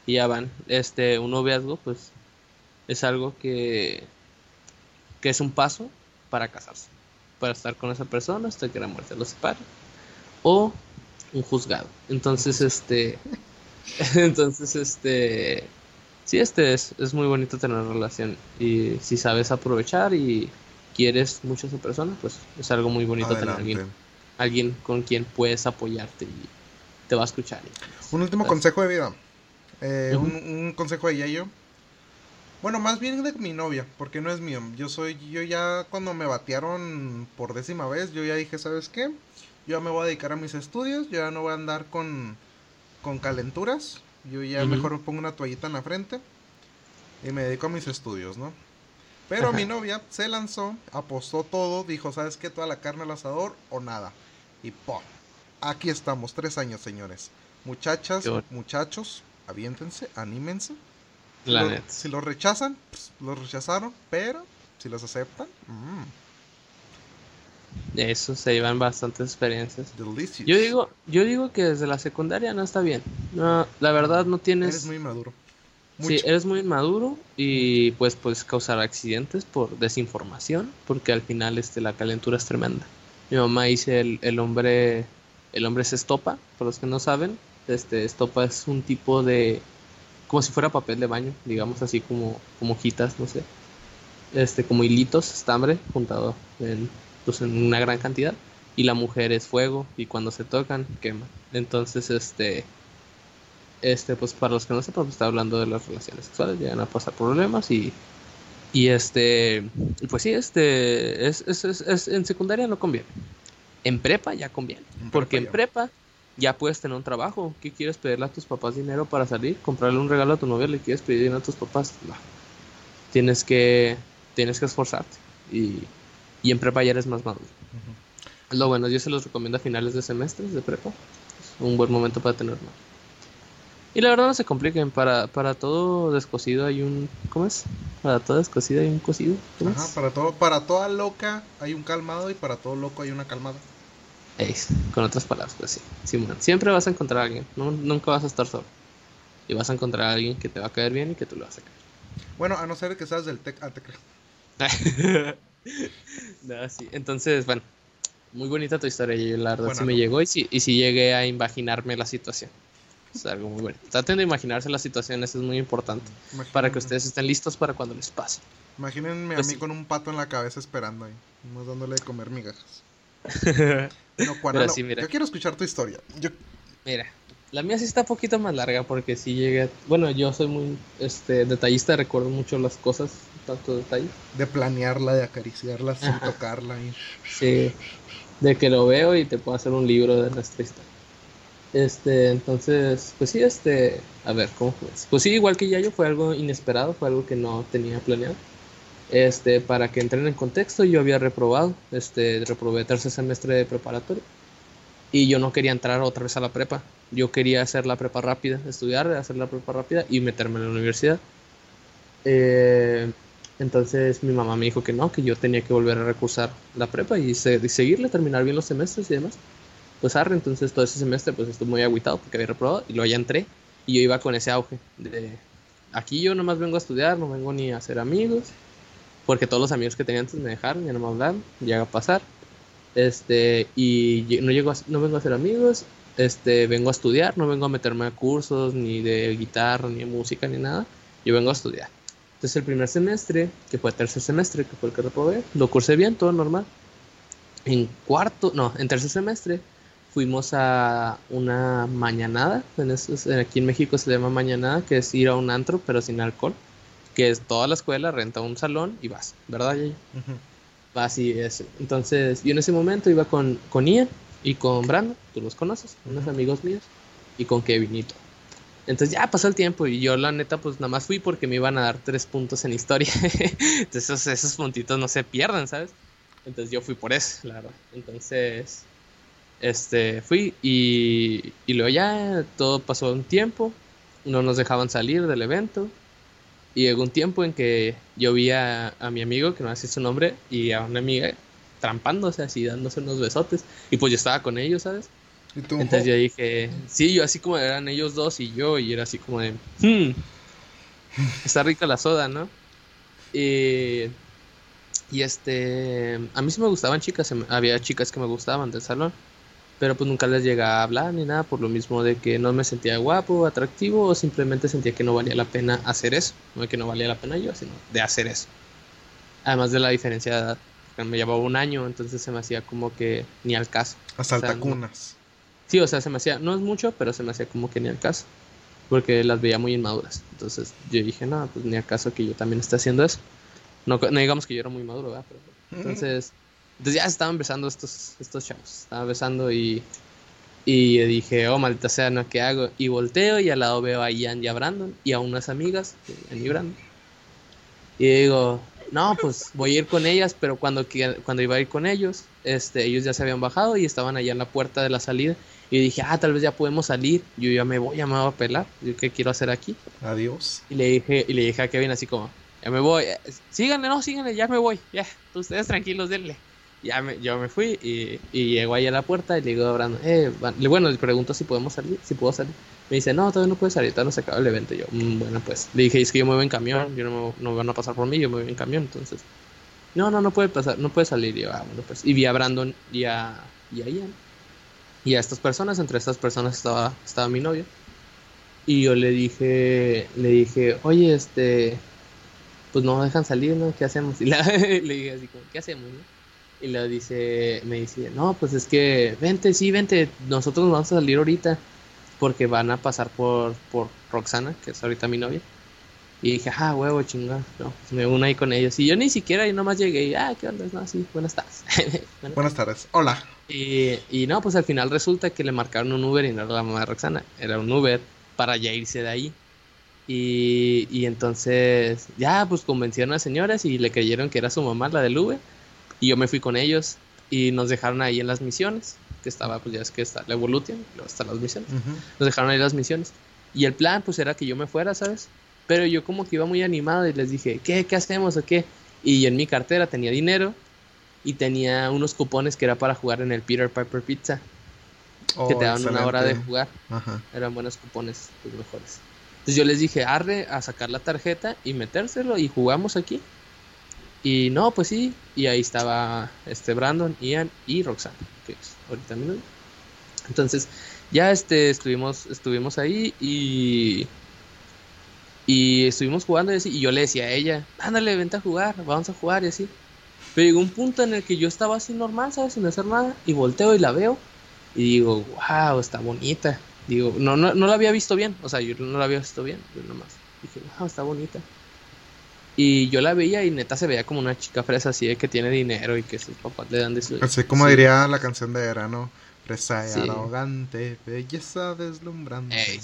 ya van. Este, un noviazgo, pues es algo que, que es un paso para casarse, para estar con esa persona hasta que la muerte los separe. O un juzgado. Entonces, este, entonces, este, sí, este es, es muy bonito tener relación. Y si sabes aprovechar y quieres mucho a esa persona, pues es algo muy bonito tener alguien, alguien con quien puedes apoyarte y te va a escuchar. Un último consejo de vida. Eh, un, consejo de Yayo. Bueno, más bien de mi novia, porque no es mío. Yo soy, yo ya cuando me batearon por décima vez, yo ya dije, ¿sabes qué? Yo ya me voy a dedicar a mis estudios, yo ya no voy a andar con, con calenturas. Yo ya mejor me pongo una toallita en la frente y me dedico a mis estudios, ¿no? Pero mi novia se lanzó, apostó todo, dijo, ¿sabes qué? Toda la carne al asador o nada. Y ¡pum! Aquí estamos, tres años, señores. Muchachas, muchachos, aviéntense, anímense. Si, lo, rechazan, pues los rechazaron, pero si los aceptan, mmm. De eso se llevan bastantes experiencias. Yo digo, yo digo que desde la secundaria no está bien. No, la verdad no tienes. Eres muy maduro. Sí, eres muy maduro y pues puedes causar accidentes por desinformación, porque al final este la calentura es tremenda. Mi mamá dice el, el hombre, el hombre se estopa, por los que no saben, este estopa es un tipo de como si fuera papel de baño, digamos así como, como hojitas, no sé. Este, como hilitos, estambre, juntado en pues, en una gran cantidad. Y la mujer es fuego y cuando se tocan quema. Entonces este este pues para los que no sepan pues, está hablando de las relaciones sexuales llegan a pasar problemas y y este pues sí este es, es, es, en secundaria no conviene. En prepa ya conviene. Porque en prepa ya puedes tener un trabajo ¿qué quieres pedirle a tus papás dinero para salir comprarle un regalo a tu novia le quieres pedir dinero a tus papás no tienes que tienes que esforzarte y y en prepa ya eres más maduro. Lo bueno, yo se los recomiendo a finales de semestres de prepa. Es un buen momento para tener más. Y la verdad no se compliquen, para, para todo descosido hay un... ¿Cómo es? Para todo descosido hay un cocido. Ajá, para, todo, para toda loca hay un calmado y para todo loco hay una calmada. Con otras palabras, pues sí. siempre vas a encontrar a alguien, nunca vas a estar solo. Y vas a encontrar a alguien que te va a caer bien y que tú lo vas a caer. Bueno, a no ser que seas del tech... Ah, te no, sí. Entonces, bueno, muy bonita tu historia, y la verdad sí me llegó y sí, y sí llegué a imaginarme la situación. Es algo muy bueno. Traten de imaginarse las situaciones, es muy importante. Para que ustedes estén listos para cuando les pase. Imagínense a pues mí con un pato en la cabeza esperando ahí, no dándole de comer migajas. no, yo quiero escuchar tu historia. Yo... Mira, la mía sí está un poquito más larga porque sí llegué. Bueno, yo soy muy este, detallista, recuerdo mucho las cosas, tanto detalle. De planearla, de acariciarla sin tocarla. Sí, de que lo veo y te puedo hacer un libro de nuestra historia. Este, entonces, pues sí, este, a ver, ¿cómo fue? Pues sí, igual que Yayo, fue algo inesperado, fue algo que no tenía planeado. Este, para que entren en contexto, yo había reprobado, este, reprobé tercer semestre de preparatoria y yo no quería entrar otra vez a la prepa. Yo quería hacer la prepa rápida, estudiar, hacer la prepa rápida y meterme en la universidad. Eh, entonces mi mamá me dijo que no, que yo tenía que volver a recursar la prepa y, seguirle, terminar bien los semestres y demás. Pues arre, entonces todo ese semestre pues estuve muy aguitado porque había reprobado y luego ya entré y yo iba con ese auge de aquí yo nomás vengo a estudiar, no vengo ni a hacer amigos, porque todos los amigos que tenía antes me dejaron, ya no me hablaron, llega a pasar. Este, y no llego no vengo a hacer amigos, este, vengo a estudiar, no vengo a meterme a cursos ni de guitarra, ni de música, ni nada. Yo vengo a estudiar. Entonces el primer semestre, que fue el tercer semestre, que fue el que reprobé, lo cursé bien, todo normal. En cuarto, no, en tercer semestre fuimos a una mañanada, en aquí en México se llama mañanada, que es ir a un antro pero sin alcohol, que es toda la escuela, renta un salón y vas, ¿verdad, Yayo? Así es. Entonces, yo en ese momento iba con, con Ian y con Brandon, tú los conoces, unos amigos míos, y con Kevinito. Entonces ya pasó el tiempo y yo la neta pues nada más fui porque me iban a dar tres puntos en historia. Entonces esos, puntitos no se pierdan, ¿sabes? Entonces yo fui por eso, claro. Entonces, este, fui y, y luego ya todo pasó un tiempo, no nos dejaban salir del evento Y llegó un tiempo en que yo vi a, mi amigo, que no sé su nombre, y a una amiga trampándose así, dándose unos besotes. Y pues yo estaba con ellos, ¿sabes? Entonces yo dije, sí, yo así como eran ellos dos y yo, y era así como de, hmm, está rica la soda, ¿no? Y, y este, a mí sí me gustaban chicas, había chicas que me gustaban del salón pero pues nunca les llegaba a hablar ni nada por lo mismo de que no me sentía guapo, atractivo o simplemente sentía que no valía la pena hacer eso, no de que no valía la pena yo, sino de hacer eso. Además de la diferencia de edad, me llevaba un año, entonces se me hacía como que ni al caso. A saltacunas. sí, o sea, se me hacía, no es mucho, pero se me hacía como que ni al caso, porque las veía muy inmaduras. Entonces yo dije, no, pues ni al caso que yo también esté haciendo eso. No, no digamos que yo era muy maduro, ¿verdad? Pero, entonces... Entonces ya estaban besando estos, estos chavos. Estaban besando y, y dije, oh, maldita sea, ¿no? ¿Qué hago? Y volteo y al lado veo a Ian y a Brandon y a unas amigas, en mi Brandon. Y digo, no, pues voy a ir con ellas, pero cuando, cuando iba a ir con ellos, este, ellos ya se habían bajado y estaban allá en la puerta de la salida. Y dije, ah, tal vez ya podemos salir. Yo ya me voy, ya me voy a pelar. Yo, ¿Qué quiero hacer aquí? Adiós. Y le dije, y le dije a Kevin así como, ya me voy. Síganle, no, síganle, ya me voy. Ya, ustedes tranquilos, denle ya me, yo me fui y, y llego ahí a la puerta y le digo a Brandon, eh, bueno, le pregunto si podemos salir, si puedo salir. Me dice, no, todavía no puedes salir, todavía no se acaba el evento. yo, mm, bueno, pues le dije, es que yo me voy en camión, yo no, no van a pasar por mí, yo me voy en camión, entonces. No, no, no puede pasar, no puede salir. Y yo, ah, bueno, pues. Y vi a Brandon y a, y a Ian. Y a estas personas, entre estas personas estaba, estaba mi novio. Y yo le dije, le dije, oye, este, pues no dejan salir, ¿no? ¿Qué hacemos? Y le dije así como, ¿qué hacemos? No? Y le dice, me dice, no, pues es que vente, sí, vente, nosotros nos vamos a salir ahorita porque van a pasar por, por Roxana, que es ahorita mi novia. Y dije, ah, huevo, chingón. No, pues me uno ahí con ellos. Y yo ni siquiera, y nomás llegué y, ah, ¿qué onda? No, sí, buenas tardes. buenas tardes, hola. Y, y no, pues al final resulta que le marcaron un Uber y no era la mamá de Roxana, era un Uber para ya irse de ahí. Y, y entonces, ya, pues convencieron a las señoras y le creyeron que era su mamá, la del Uber. Y yo me fui con ellos y nos dejaron ahí en las misiones, que estaba, pues ya es que está la Evolution, están las misiones. Nos dejaron ahí las misiones. Y el plan, pues era que yo me fuera, ¿sabes? Pero yo como que iba muy animado y les dije, ¿qué? ¿Qué hacemos o qué? Y en mi cartera tenía dinero y tenía unos cupones que era para jugar en el Peter Piper Pizza. que te oh, daban una hora de jugar. Eran buenos cupones, los mejores. Entonces yo les dije, arre a sacar la tarjeta y metérselo y jugamos aquí. Y no, pues sí, y ahí estaba este Brandon, Ian y Roxanne, que es ahorita mi Entonces, ya este estuvimos estuvimos ahí y y estuvimos jugando y, así, y yo le decía a ella, "Ándale, vente a jugar, vamos a jugar" y así. Pero llegó un punto en el que yo estaba así normal, ¿sabes? Sin hacer nada y volteo y la veo y digo, "Wow, está bonita." Digo, no no no la había visto bien, o sea, yo no la había visto bien, yo nomás dije, "Wow, está bonita." Y yo la veía y neta se veía como una chica fresa así de que tiene dinero y que sus papás le dan de su... Así como diría la canción de verano, fresa y arrogante, belleza deslumbrante.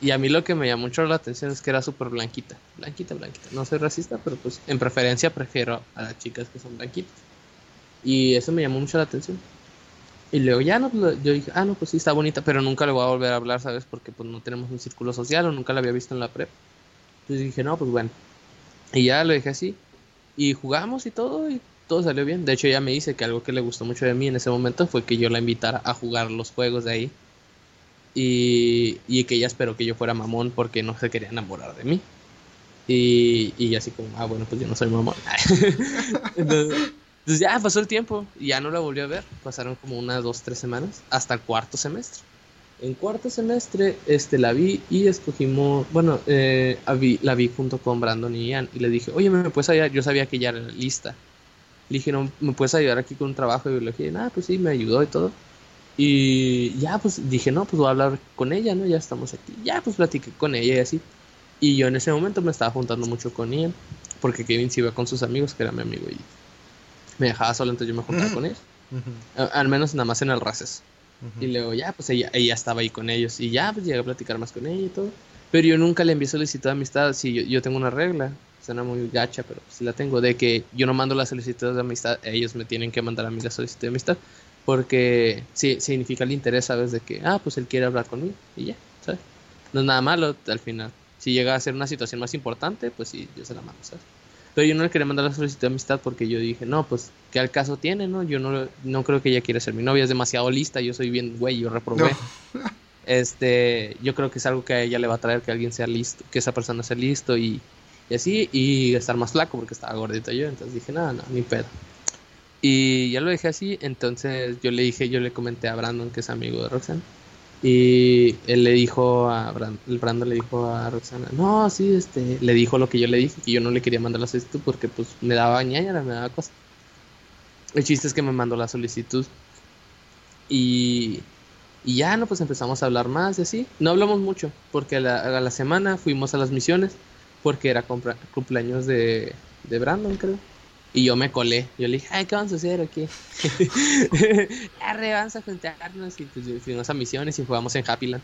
Y a mí lo que me llamó mucho la atención es que era súper blanquita, blanquita, blanquita. No soy racista, pero pues en preferencia prefiero a las chicas que son blanquitas. Y eso me llamó mucho la atención. Y luego ya no, yo dije, ah, no, pues sí, está bonita, pero nunca le voy a volver a hablar, ¿sabes? Porque pues no tenemos un círculo social o nunca la había visto en la prep. Entonces dije, no, pues bueno, y ya lo dejé así. Y jugamos y todo, y todo salió bien. De hecho, ella me dice que algo que le gustó mucho de mí en ese momento fue que yo la invitara a jugar los juegos de ahí. Y, y que ella esperó que yo fuera mamón porque no se quería enamorar de mí. Y, y así como, ah, bueno, pues yo no soy mamón. entonces, ya pasó el tiempo y ya no la volví a ver. Pasaron como unas dos, tres semanas hasta cuarto semestre. En cuarto semestre este, la vi y escogimos, bueno, eh, la vi junto con Brandon y Ian y le dije, oye, ¿me puedes ayudar? Yo sabía que ya era lista. Le dije, no, ¿me puedes ayudar aquí con un trabajo de biología? Y nada, pues sí, me ayudó y todo. Y ya, pues dije, no, pues voy a hablar con ella, ¿no? Ya estamos aquí. Ya, pues platiqué con ella y así. Y yo en ese momento me estaba juntando mucho con Ian, porque Kevin se iba con sus amigos, que era mi amigo, y me dejaba solo, entonces yo me juntaba con él. Al menos nada más en el races. Y luego ya, pues ella, ella estaba ahí con ellos y ya, pues llegué a platicar más con ella y todo. Pero yo nunca le envié solicitud de amistad. Sí, yo, yo tengo una regla, suena muy gacha, pero sí la tengo, de que yo no mando las solicitudes de amistad, ellos me tienen que mandar a mí la solicitud de amistad. Porque sí, significa el interés, ¿sabes? De que, ah, pues él quiere hablar conmigo y ya, ¿sabes? No es nada malo al final. Si llega a ser una situación más importante, pues sí, yo se la mando, ¿sabes? Pero yo no le quería mandar la solicitud de amistad porque yo dije, no, pues, ¿qué al caso tiene, no? Yo no, no creo que ella quiera ser mi novia, es demasiado lista, yo soy bien, güey, yo reprobé. Este, yo creo que es algo que a ella le va a traer que alguien sea listo, que esa persona sea listo y, y así, y estar más flaco porque estaba gordito yo, entonces dije, nada, no, ni pedo. Y ya lo dejé así, entonces yo le dije, yo le comenté a Brandon, que es amigo de Roxanne, y él le dijo a Brandon le dijo a Roxana, no, sí, este, le dijo lo que yo le dije, que yo no le quería mandar la solicitud porque pues me daba ñañara, me daba cosa. El chiste es que me mandó la solicitud. Y, y ya, no, pues empezamos a hablar más y así. No hablamos mucho, porque a la, a la semana fuimos a las misiones, porque era cumpleaños de, de Brandon, creo. Y yo me colé. Yo le dije, ay, ¿qué vamos a hacer aquí? Arre, vamos a juntarnos. Y pues fuimos a misiones y jugamos en Happyland.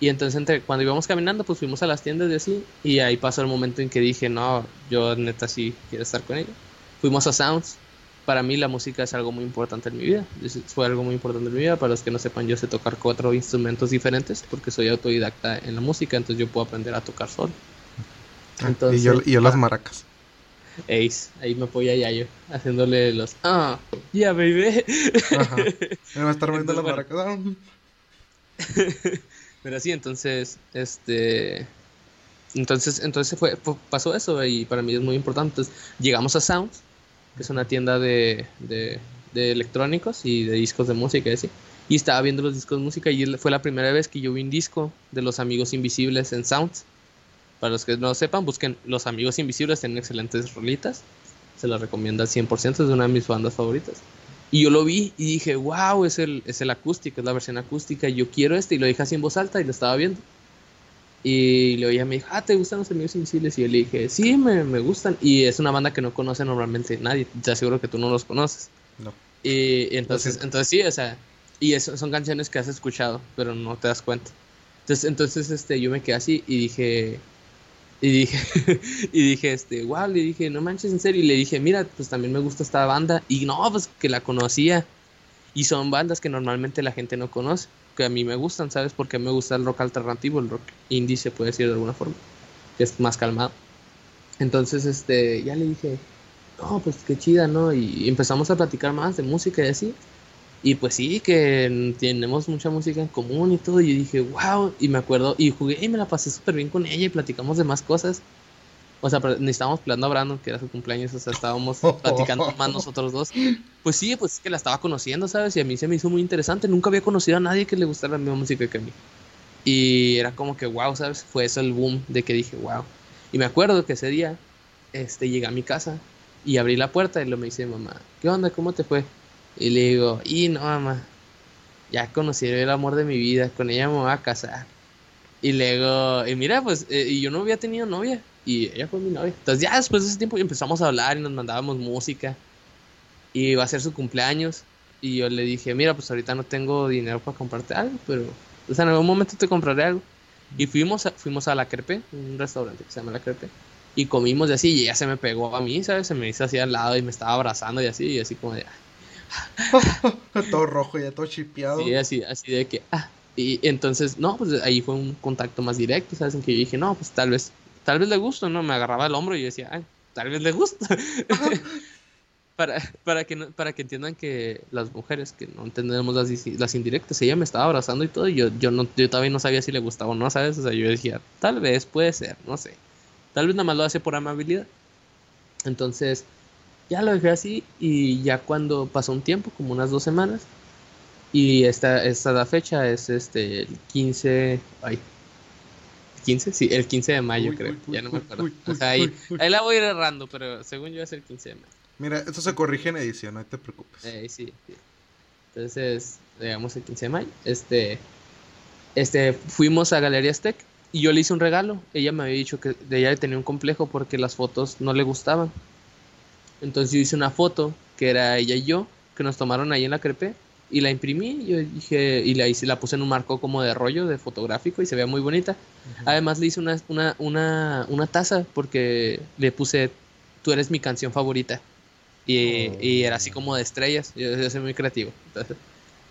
Y entonces entre, cuando íbamos caminando, pues fuimos a las tiendas de así. Y ahí pasó el momento en que dije, no, yo neta sí quiero estar con ella. Fuimos a Sounds. Para mí la música es algo muy importante en mi vida. Fue algo muy importante en mi vida. Para los que no sepan, yo sé tocar cuatro instrumentos diferentes porque soy autodidacta en la música. Entonces yo puedo aprender a tocar solo. Entonces, y yo, y yo las maracas. Ace, ahí me apoya Yayo, haciéndole los ah, ya yeah, baby. Ajá. Me va a estar moviendo maracas. Pero sí, entonces, este entonces, entonces fue, pasó eso y para mí es muy importante. Entonces, llegamos a Sounds, que es una tienda de, de, de electrónicos y de discos de música y así. Y estaba viendo los discos de música y fue la primera vez que yo vi un disco de los Amigos Invisibles en Sounds. Para los que no sepan, busquen Los Amigos Invisibles, tienen excelentes rolitas. Se las recomiendo al 100%, es una de mis bandas favoritas. Y yo lo vi y dije, wow, es el, es el acústico, es la versión acústica, yo quiero este. Y lo dije así en voz alta y lo estaba viendo. Y le oía, me dijo, ah, ¿te gustan los Amigos Invisibles? Y yo le dije, sí, me, me gustan. Y es una banda que no conoce normalmente nadie, te aseguro que tú no los conoces. No. Y, entonces, entonces sí, o sea, y eso, son canciones que has escuchado, pero no te das cuenta. Entonces, entonces este, yo me quedé así y dije, y dije, y dije, este, wow, le dije, no manches, en serio. Y le dije, mira, pues también me gusta esta banda. Y no, pues que la conocía. Y son bandas que normalmente la gente no conoce, que a mí me gustan, ¿sabes? Porque me gusta el rock alternativo, el rock indie, se puede decir de alguna forma, que es más calmado. Entonces, este, ya le dije, no, pues qué chida, ¿no? Y empezamos a platicar más de música y así. Y pues sí, que tenemos mucha música en común y todo. Y yo dije, wow. Y me acuerdo, y jugué y me la pasé súper bien con ella y platicamos de más cosas. O sea, necesitábamos planeando a Brandon, que era su cumpleaños, o sea, estábamos platicando más nosotros dos. Pues sí, pues es que la estaba conociendo, ¿sabes? Y a mí se me hizo muy interesante. Nunca había conocido a nadie que le gustara la misma música que a mí. Y era como que, wow, ¿sabes? Fue eso el boom de que dije, wow. Y me acuerdo que ese día, este, llegué a mi casa y abrí la puerta y lo me dice mamá, ¿qué onda? ¿Cómo te fue? Y le digo, y no, mamá, ya conocí el amor de mi vida, con ella me voy a casar. Y luego, y mira, pues, eh, y yo no había tenido novia, y ella fue mi novia. Entonces ya después de ese tiempo empezamos a hablar y nos mandábamos música. Y iba a ser su cumpleaños. Y yo le dije, mira, pues ahorita no tengo dinero para comprarte algo, pero, o sea, en algún momento te compraré algo. Y fuimos a, fuimos a La Crepe, un restaurante que se llama La Crepe. Y comimos y así, y ella se me pegó a mí, ¿sabes? Se me hizo así al lado y me estaba abrazando y así, y así como de, todo rojo, ya todo chipeado. Sí, así, así de que, ah, y entonces, no, pues ahí fue un contacto más directo, ¿sabes? En que yo dije, no, pues tal vez, tal vez le gusta, ¿no? Me agarraba el hombro y yo decía, ay, tal vez le gusta. para, para, que para que entiendan que las mujeres que no entendemos las, las indirectas, ella me estaba abrazando y todo, y yo, yo, no, yo todavía no sabía si le gustaba o no, ¿sabes? O sea, yo decía, tal vez, puede ser, no sé. Tal vez nada más lo hace por amabilidad. Entonces, ya lo dejé así y ya cuando pasó un tiempo, como unas dos semanas, y esta, esta la fecha es este el 15, ay, 15, sí, el 15 de mayo creo, ya no me acuerdo. o sea, ahí, ahí, la voy a ir errando, pero según yo es el 15 de mayo. Mira, esto se corrige en edición, no te preocupes. Eh, sí, sí. Entonces, digamos el 15 de mayo, este, este, fuimos a Galerías Tech y yo le hice un regalo. Ella me había dicho que de ella tenía un complejo porque las fotos no le gustaban. Entonces yo hice una foto que era ella y yo, que nos tomaron ahí en la crepe, y la imprimí, y yo dije, y la, hice, la puse en un marco como de rollo, de fotográfico, y se veía muy bonita. Además le hice una, una, una, una, taza porque le puse, tú eres mi canción favorita. Y, y era así como de estrellas, yo, soy muy creativo. Entonces,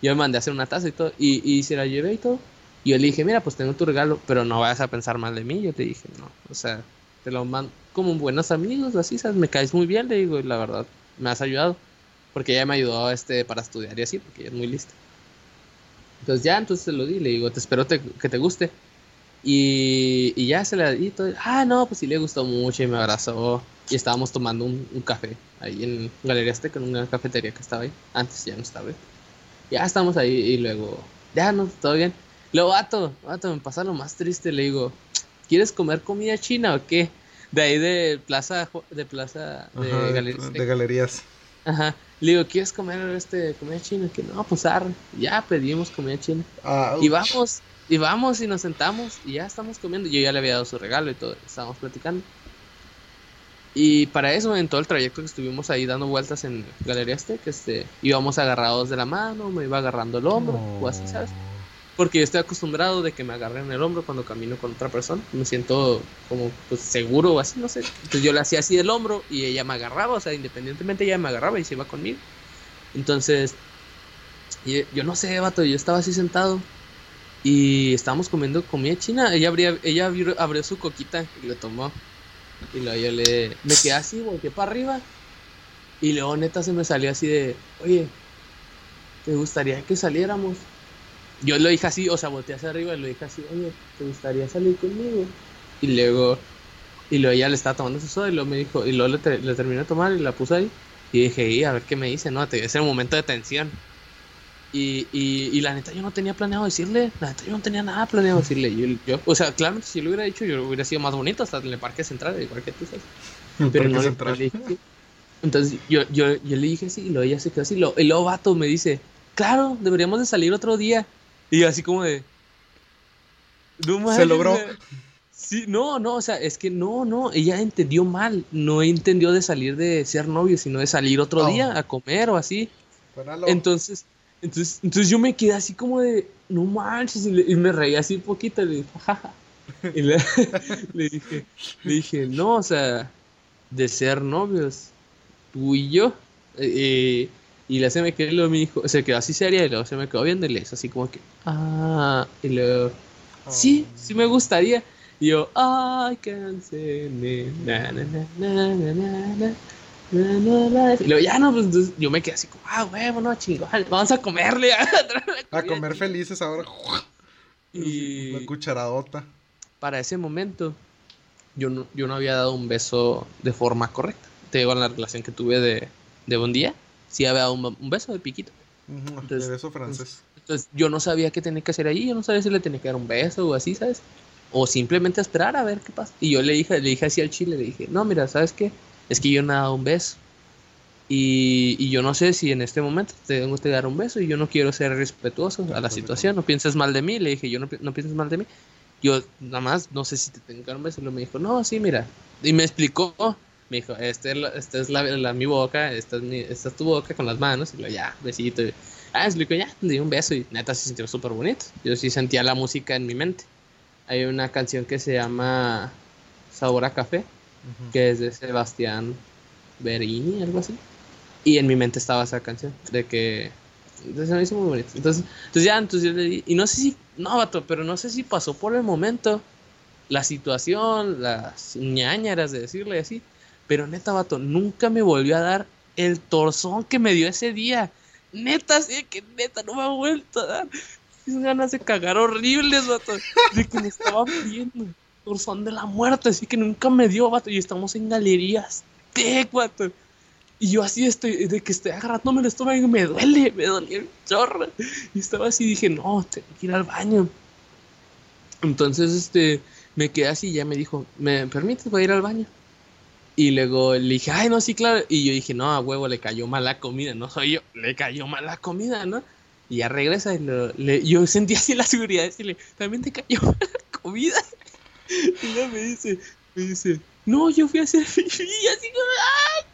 yo me mandé a hacer una taza y todo, y, y se la llevé y todo. Y yo le dije, mira, pues tengo tu regalo, pero no vayas a pensar mal de mí. Yo te dije, no, o sea, te lo mando como buenos amigos, así, ¿sabes? Me caes muy bien, le digo, la verdad, me has ayudado. Porque ella me ayudó este, para estudiar y así, porque ella es muy lista. Entonces ya, entonces se lo di, le digo, te espero que te guste. Y, y ya se le di todo. Ah, no, pues sí le gustó mucho y me abrazó. Y estábamos tomando un, café ahí en Galería Este con una cafetería que estaba ahí. Antes ya no estaba. Ya estamos ahí y luego, ya no, todo bien. Luego, vato, vato, me pasa lo más triste. Le digo, ¿quieres comer comida china o qué? De ahí de Plaza, de Plaza, de, galerías, de, galerías. Ajá. Le digo, ¿quieres comer este comida china? Que no, pues arre. Ya pedimos comida china. Ah, y vamos, y vamos y nos sentamos y ya estamos comiendo. Yo ya le había dado su regalo y todo, estábamos platicando. Y para eso, en todo el trayecto que estuvimos ahí dando vueltas en Galería que este, íbamos agarrados de la mano, me iba agarrando el hombro, o así, ¿sabes? Porque yo estoy acostumbrado de que me agarren el hombro cuando camino con otra persona. Me siento como pues, seguro o así, no sé. Entonces yo le hacía así el hombro y ella me agarraba, o sea, independientemente ella me agarraba y se iba conmigo. Entonces, yo no sé, vato, yo estaba así sentado y estábamos comiendo comida china. Ella, abría, ella abrió, su coquita y lo tomó. Y luego yo le. Me quedé así, volteé para arriba. Y luego neta se me salió así de. Oye, ¿te gustaría que saliéramos? Yo lo dije así, o sea, volteé hacia arriba y lo dije así, oye, ¿te gustaría salir conmigo? Y luego, y luego ella le estaba tomando su soda y luego me dijo, y luego le, le terminé de tomar y la puse ahí. Y dije, y a ver qué me dice, ¿no? Ese momento de tensión. Y, y, la neta yo no tenía planeado decirle, la neta yo no tenía nada planeado decirle. Yo, o sea, claramente si lo hubiera dicho yo hubiera sido más bonito hasta en el parque central, igual que tú sabes. Pero no le Entonces yo, yo, yo le dije así y luego ella se quedó así. Lo, y luego vato me dice, claro, deberíamos de salir otro día. Y así como de... No, se logró. Sí, no, no, o sea, es que no, no, ella entendió mal. No entendió de salir de ser novio, sino de salir otro oh. día a comer o así. Entonces, entonces, entonces yo me quedé así como de, no manches, y, me reí así un poquito, y le dije, Y le, dije, le dije, no, o sea, de ser novios, tú y yo. Eh, y le se me quedó, me dijo, se quedó así seria y luego se me quedó viendo y le hizo así como que, ah, y luego, sí, sí me gustaría. Y yo, ay, cansé, na, na, na, na, na, na. Y luego ya no, pues yo me quedé así como, ah, huevo, no, chingón, vamos a comerle. a comer felices ahora. Y una cucharadota. Para ese momento, yo no, yo no había dado un beso de forma correcta. Te digo, en la relación que tuve de, de un día, sí había dado un, beso de piquito. de beso francés. Entonces, yo no sabía qué tenía que hacer allí, yo no sabía si le tenía que dar un beso o así, ¿sabes? O simplemente esperar a ver qué pasa. Y yo le dije, le dije así al chile, le dije, no, mira, ¿sabes qué? es que yo no he dado un beso. Y, y, yo no sé si en este momento te tengo que dar un beso y yo no quiero ser respetuoso a la situación, no pienses mal de mí, le dije, yo no, no pienses mal de mí. Yo nada más no sé si te tengo que dar un beso, y me dijo, no, sí, mira. Y me explicó, me dijo, esta es, esta es la, mi boca, esta es, mi, esta es tu boca con las manos, y lo ya, besito. Y, ah, explicó, ya, le di un beso y neta se sintió súper bonito. Yo sí sentía la música en mi mente. Hay una canción que se llama Sabor a Café, que es de Sebastián Berini, algo así. Y en mi mente estaba esa canción, de que... Entonces me hizo muy bonito. Entonces, entonces ya, entonces yo le di, y no sé si, no, vato, pero no sé si pasó por el momento, la situación, las ñañaras de decirle así, pero neta, vato, nunca me volvió a dar el torzón que me dio ese día. Neta, sí, que neta, no me ha vuelto a dar. Mis ganas de cagar horribles, vato, de que me estaba viendo son de la muerte, así que nunca me dio, vato. Y estamos en galerías de, vato. Y yo así estoy, de que estoy agarrándome el estómago y me duele, me dolía el chorro. Y estaba así, dije, no, tengo que ir al baño. Entonces, este, me quedé así y ya me dijo, ¿me permites? Voy a ir al baño. Y luego le dije, ay, no, sí, claro. Y yo dije, no, a huevo, le cayó mal la comida, no soy yo, le cayó mal la comida, ¿no? Y ya regresa y le, yo sentí así la seguridad de decirle, también te cayó mal la comida. Y ya me dice, me dice, no, yo fui a hacer pipí, y así como,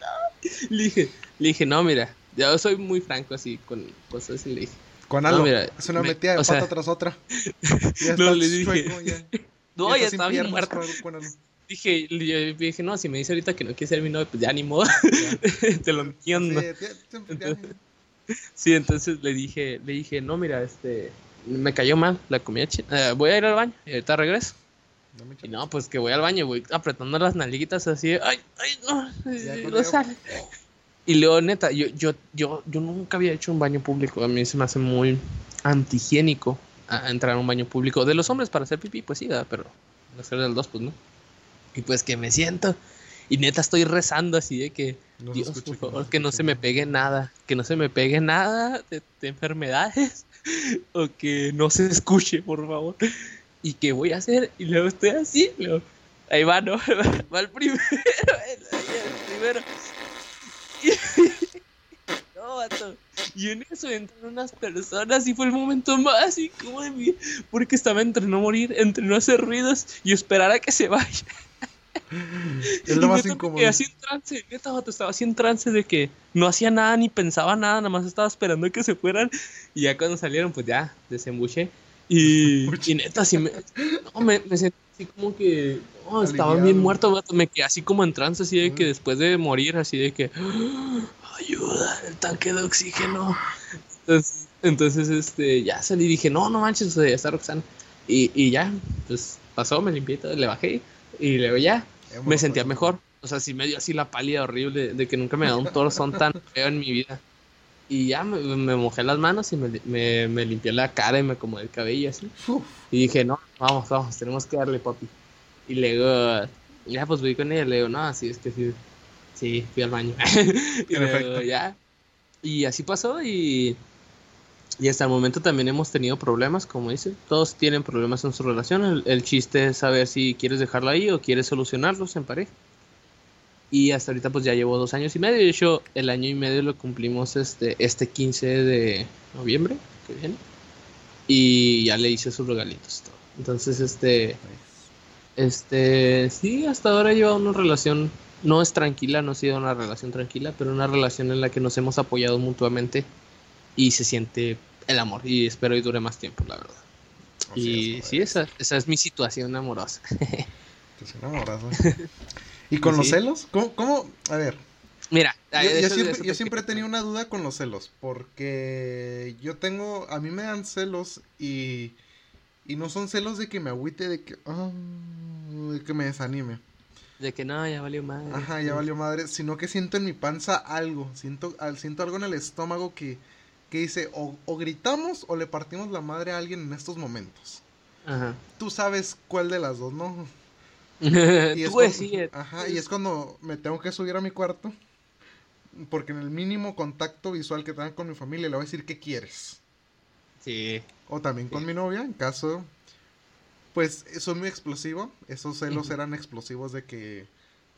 no. Le dije, le dije, no, mira, yo soy muy franco así con cosas y le dije. Con algo, no, mira, es una metida de pata tras otra. no, le dije, ya, no, ya, estaba bien muerto. Dije, yo dije, no, si me dice ahorita que no quiere ser mi novio, pues ya ni modo, te lo entiendo. Sí, entonces, sí, entonces le dije, le dije, no, mira, este, me cayó mal la comida china. Eh, voy a ir al baño y ahorita regreso. y no, pues que voy al baño, voy apretando las nalguitas así, ay, ay, no, no sale. Y luego, neta, yo, yo, yo, yo nunca había hecho un baño público. A mí se me hace muy antihigiénico entrar a un baño público. De los hombres para hacer pipí, pues sí, pero hacer del dos, pues no. Y pues que me siento. Y neta estoy rezando así de que, Dios, por favor, que no se me pegue nada. Que no se me pegue nada de, enfermedades. o que no se escuche, por favor. ¿Y qué voy a hacer? Y luego estoy así, luego, ahí va, ¿no? va el primero, el primero. no, vato. Y en eso entran unas personas y fue el momento más incómodo de mi Porque estaba entre no morir, entre no hacer ruidos y esperar a que se vaya. Es lo más incómodo. Así en trance, neta, vato, estaba así en trance de que no hacía nada ni pensaba nada, nada más estaba esperando a que se fueran. Y ya cuando salieron, pues ya, desembuché. Y, y neta, así me, no, me, me sentí así como que no, estaba bien muerto, me quedé así como en trance, así de que después de morir, así de que ayuda, el tanque de oxígeno. Entonces, entonces este, ya salí y dije, no, no manches, ya está Roxana. Y, y ya, pues pasó, me limpié todo, le bajé y luego ya, me sentía mejor. O sea, sí me dio así la pálida horrible de que nunca me ha dado un torzón tan feo en mi vida. Y ya me, me mojé las manos y me, me, me, limpié la cara y me acomodé el cabello así. Y dije, no, vamos, vamos, tenemos que darle, papi. Y luego, ya pues voy con ella, le digo, no, sí, es que sí, sí, fui al baño. y luego, ya. Y así pasó y, y hasta el momento también hemos tenido problemas, como dice. Todos tienen problemas en su relación. El, el chiste es saber si quieres dejarlo ahí o quieres solucionarlos en pareja. Y hasta ahorita pues ya llevo dos años y medio. De hecho, el año y medio lo cumplimos este, este 15 de noviembre que viene. Y ya le hice sus regalitos. Todo. Entonces, este... Este, sí, hasta ahora lleva una relación, no es tranquila, no ha sido una relación tranquila, pero una relación en la que nos hemos apoyado mutuamente y se siente el amor y espero y dure más tiempo, la verdad. y sí, esa, esa es mi situación amorosa. ¿Y con los celos? ¿Cómo, ¿Cómo, A ver. Mira, yo, siempre, yo siempre he tenido una duda con los celos, porque yo tengo, a mí me dan celos y y no son celos de que me agüite, de que, ah, de que me desanime. De que no, ya valió madre. Ajá, ya valió madre. Sino que siento en mi panza algo. Siento, siento algo en el estómago que, que dice, o, gritamos o le partimos la madre a alguien en estos momentos. Ajá. Tú sabes cuál de las dos, ¿no? y Tú Ajá, y es cuando me tengo que subir a mi cuarto. Porque en el mínimo contacto visual que tenga con mi familia le voy a decir, ¿qué quieres? Sí. O también con mi novia, en caso. Pues soy muy explosivo. Esos celos eran explosivos de que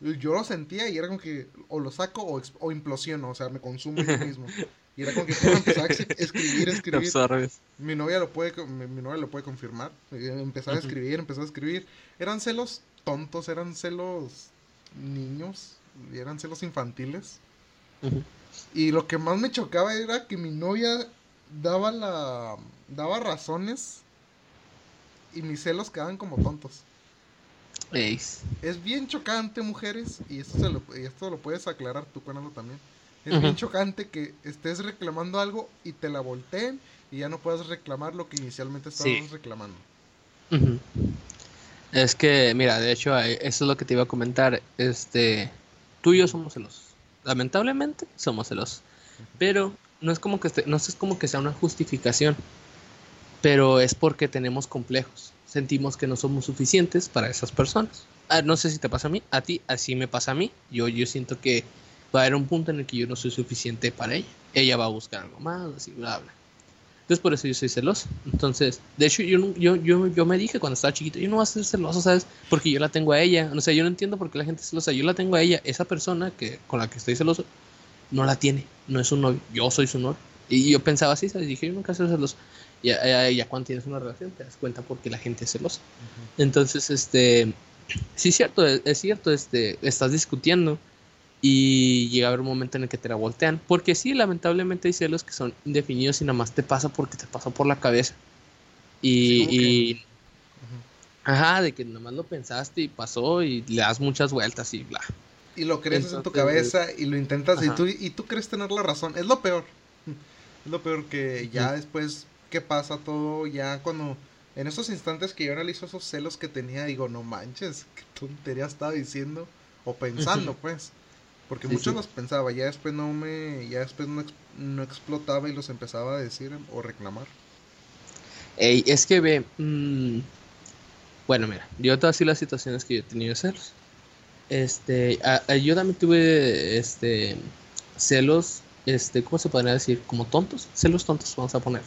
yo lo sentía y era como que o lo saco o, o implosiono, o sea, me consumo yo mismo. Y era como que empezaba a escribir, escribir. Mi novia lo puede, mi, novia lo puede confirmar. Eh, empezaba a escribir, empezaba a escribir. Eran celos tontos, eran celos niños, eran celos infantiles. Y lo que más me chocaba era que mi novia daba la daba razones y mis celos quedaban como tontos. Es bien chocante, mujeres, y esto, se lo, esto lo puedes aclarar tú, Cuéntalo también. Es bien chocante que estés reclamando algo y te la volteen y ya no puedas reclamar lo que inicialmente estabas reclamando. Es que, mira, de hecho, eso es lo que te iba a comentar. Este, tú y yo somos celosos. Lamentablemente, somos celosos. Pero no es como que no es como que sea una justificación, pero es porque tenemos complejos. Sentimos que no somos suficientes para esas personas. Ah, no sé si te pasa a mí, a ti, así me pasa a mí. Yo, yo siento que va a haber un punto en el que yo no soy suficiente para ella. Ella va a buscar algo más, así, bla, bla. Entonces por eso yo soy celoso. Entonces, de hecho, yo, yo, yo, yo me dije cuando estaba chiquito, yo no voy a ser celoso, ¿sabes? Porque yo la tengo a ella. O sea, yo no entiendo por qué la gente es celosa. Yo la tengo a ella. Esa persona que, con la que estoy celoso, no la tiene, no es un novio, yo soy su novio. Y yo pensaba así, ¿sabes? Dije, yo nunca soy celoso. Ya, ya, cuando tienes una relación te das cuenta porque la gente es celosa. Entonces, este, sí es cierto, es, cierto, este, estás discutiendo y llega a haber un momento en el que te la voltean. Porque sí, lamentablemente hay celos que son indefinidos y nada más te pasa porque te pasó por la cabeza. Y, y ajá, de que nada más lo pensaste y pasó y le das muchas vueltas y bla y lo crees en tu cabeza y lo intentas y tú, y tú crees tener la razón. Es lo peor. Es lo peor que ya después que pasa todo ya cuando en esos instantes que yo analizo esos celos que tenía, digo, no manches, qué tontería estaba diciendo o pensando, pues. Porque muchos los pensaba, ya después no me, ya después no, no, explotaba y los empezaba a decir o reclamar. Ey, es que ve, mmm, bueno, mira, yo a decir las situaciones que yo he tenido celos. Este, yo también tuve, este, celos, este, ¿cómo se podría decir? Como tontos, celos tontos, vamos a poner.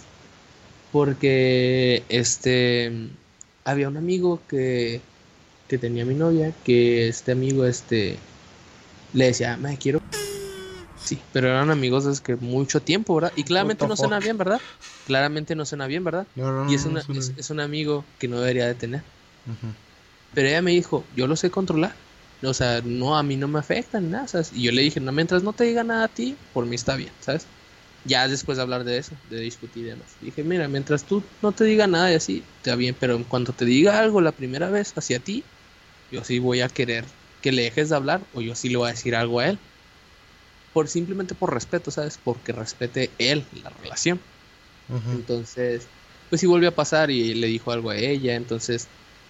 Porque, este, había un amigo que, que tenía mi novia, que este amigo, este, le decía, me quiero. Sí, pero eran amigos desde que mucho tiempo, ¿verdad? Y claramente no suena bien, ¿verdad? Claramente no suena bien, ¿verdad? y es, es, un amigo que no debería de tener. Pero ella me dijo, yo lo sé controlar. O sea, no, a mí no me afecta ni nada, ¿sabes? Y yo le dije, no, mientras no te diga nada a ti, por mí está bien, ¿sabes? Ya después de hablar de eso, de discutir y demás. Dije, mira, mientras tú no te diga nada y así, está bien, pero en cuanto te diga algo la primera vez hacia ti, yo sí voy a querer que le dejes de hablar o yo sí le voy a decir algo a él. Por simplemente por respeto, ¿sabes? Porque respete él la relación. Entonces, pues sí volvió a pasar y le dijo algo a ella, entonces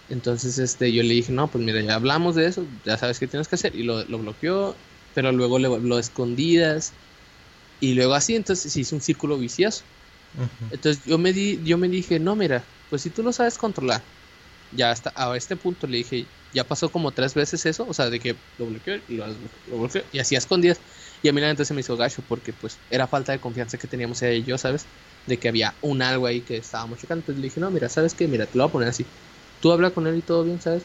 entonces este, yo le dije, no, pues mira, ya hablamos de eso, ya sabes qué tienes que hacer. Y lo, bloqueó, pero luego le, lo escondidas. Y luego así, entonces se hizo un círculo vicioso. Entonces yo me, di, yo me dije, no, mira, pues si tú lo sabes controlar, ya hasta a este punto le dije, ya pasó como tres veces eso, o sea, de que lo bloqueó y lo, bloqueó, y así a escondidas. Y a mí la gente se me hizo gacho porque pues era falta de confianza que teníamos ella y yo, ¿sabes? De que había un algo ahí que estábamos checando. Entonces le dije, no, mira, ¿sabes qué? Mira, te lo voy a poner así tú habla con él y todo bien, ¿sabes?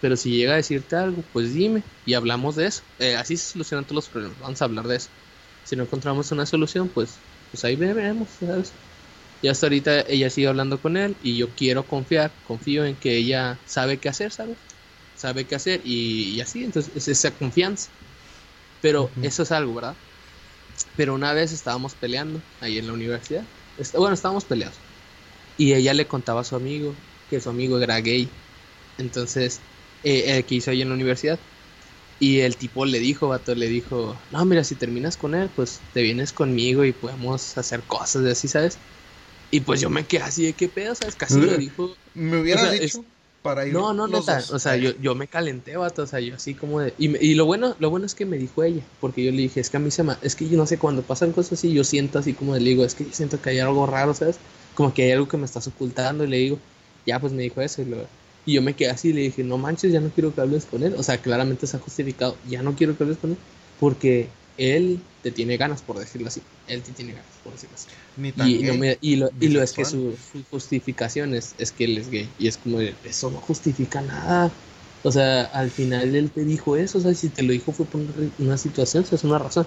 Pero si llega a decirte algo, pues dime y hablamos de eso. Eh, así se solucionan todos los problemas. Vamos a hablar de eso. Si no encontramos una solución, pues, pues ahí veremos, ¿sabes? Y hasta ahorita ella sigue hablando con él y yo quiero confiar, confío en que ella sabe qué hacer, ¿sabes? Sabe qué hacer y, así, entonces es esa confianza. Pero eso es algo, ¿verdad? Pero una vez estábamos peleando ahí en la universidad. Bueno, estábamos peleados. Y ella le contaba a su amigo que su amigo era gay. Entonces, eh, eh, que hizo ahí en la universidad. Y el tipo le dijo, vato, le dijo, no, mira, si terminas con él, pues te vienes conmigo y podemos hacer cosas de así, ¿sabes? Y pues yo me quedé así de qué pedo, ¿sabes? Casi lo dijo. Me hubiera dicho para ir. No, no, neta. O sea, yo, yo me calenté, vato. O sea, yo así como de. Y, y, lo bueno, lo bueno es que me dijo ella. Porque yo le dije, es que a mí se me. Es que yo no sé, cuando pasan cosas así, yo siento así como le digo, es que yo siento que hay algo raro, ¿sabes? Como que hay algo que me estás ocultando. Y le digo, ya pues me dijo eso y, yo me quedé así y le dije, no manches, ya no quiero que hables con él. O sea, claramente se ha justificado, ya no quiero que hables con él porque él te tiene ganas, por decirlo así. Él te tiene ganas, por decirlo así. y, lo, y lo es que su, justificación es, que él es gay. Y es como, eso no justifica nada. O sea, al final él te dijo eso. O sea, si te lo dijo fue por una situación, o sea, es una razón.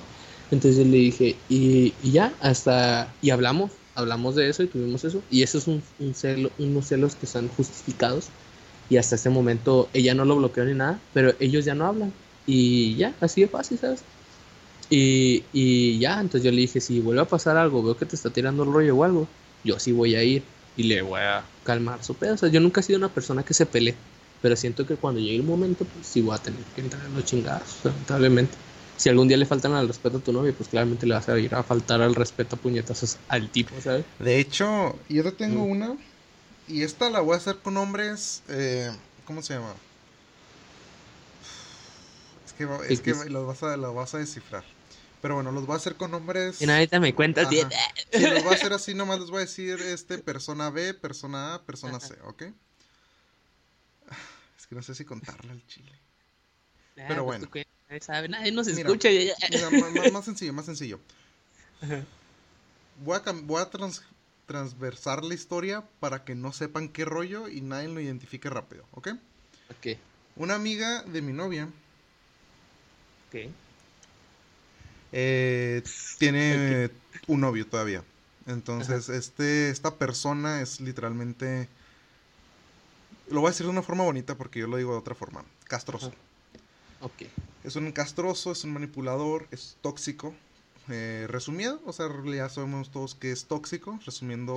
Entonces yo le dije, y, y ya, hasta, y hablamos, hablamos de eso y tuvimos eso. Y eso es un, celo, unos celos que están justificados. Y hasta este momento ella no lo bloqueó ni nada, pero ellos ya no hablan. Y ya, así de fácil, ¿sabes? Y, y ya, entonces yo le dije, si vuelve a pasar algo, veo que te está tirando el rollo o algo, yo sí voy a ir y le voy a calmar su pedo. O sea, yo nunca he sido una persona que se pelee, pero siento que cuando llegue el momento, pues sí voy a tener que entrar en los chingados, lamentablemente si algún día le faltan al respeto a tu novia, pues claramente le vas a ir a faltar al respeto a puñetazos al tipo, ¿sabes? De hecho, yo te tengo una, y esta la voy a hacer con hombres, eh, ¿cómo se llama? Es que, es que los vas, a, vas a descifrar. Pero bueno, los voy a hacer con hombres. Y ahorita me cuentas bien. Sí, los voy a hacer así, nomás les voy a decir este persona B, persona A, persona C, ¿ok? Es que no sé si contarle al chile. Ah, Pero pues, bueno sabe, nadie nos escucha. más, sencillo, más sencillo. Voy a, voy a transversar la historia para que no sepan qué rollo y nadie lo identifique rápido, ¿ok? Ok. Una amiga de mi novia. Ok. Eh, tiene un novio todavía. Entonces, este, esta persona es literalmente. Lo voy a decir de una forma bonita porque yo lo digo de otra forma. Castroso. Ok. Es un castroso, es un manipulador, es tóxico. Eh, resumido, o sea, ya sabemos todos que es tóxico, resumiendo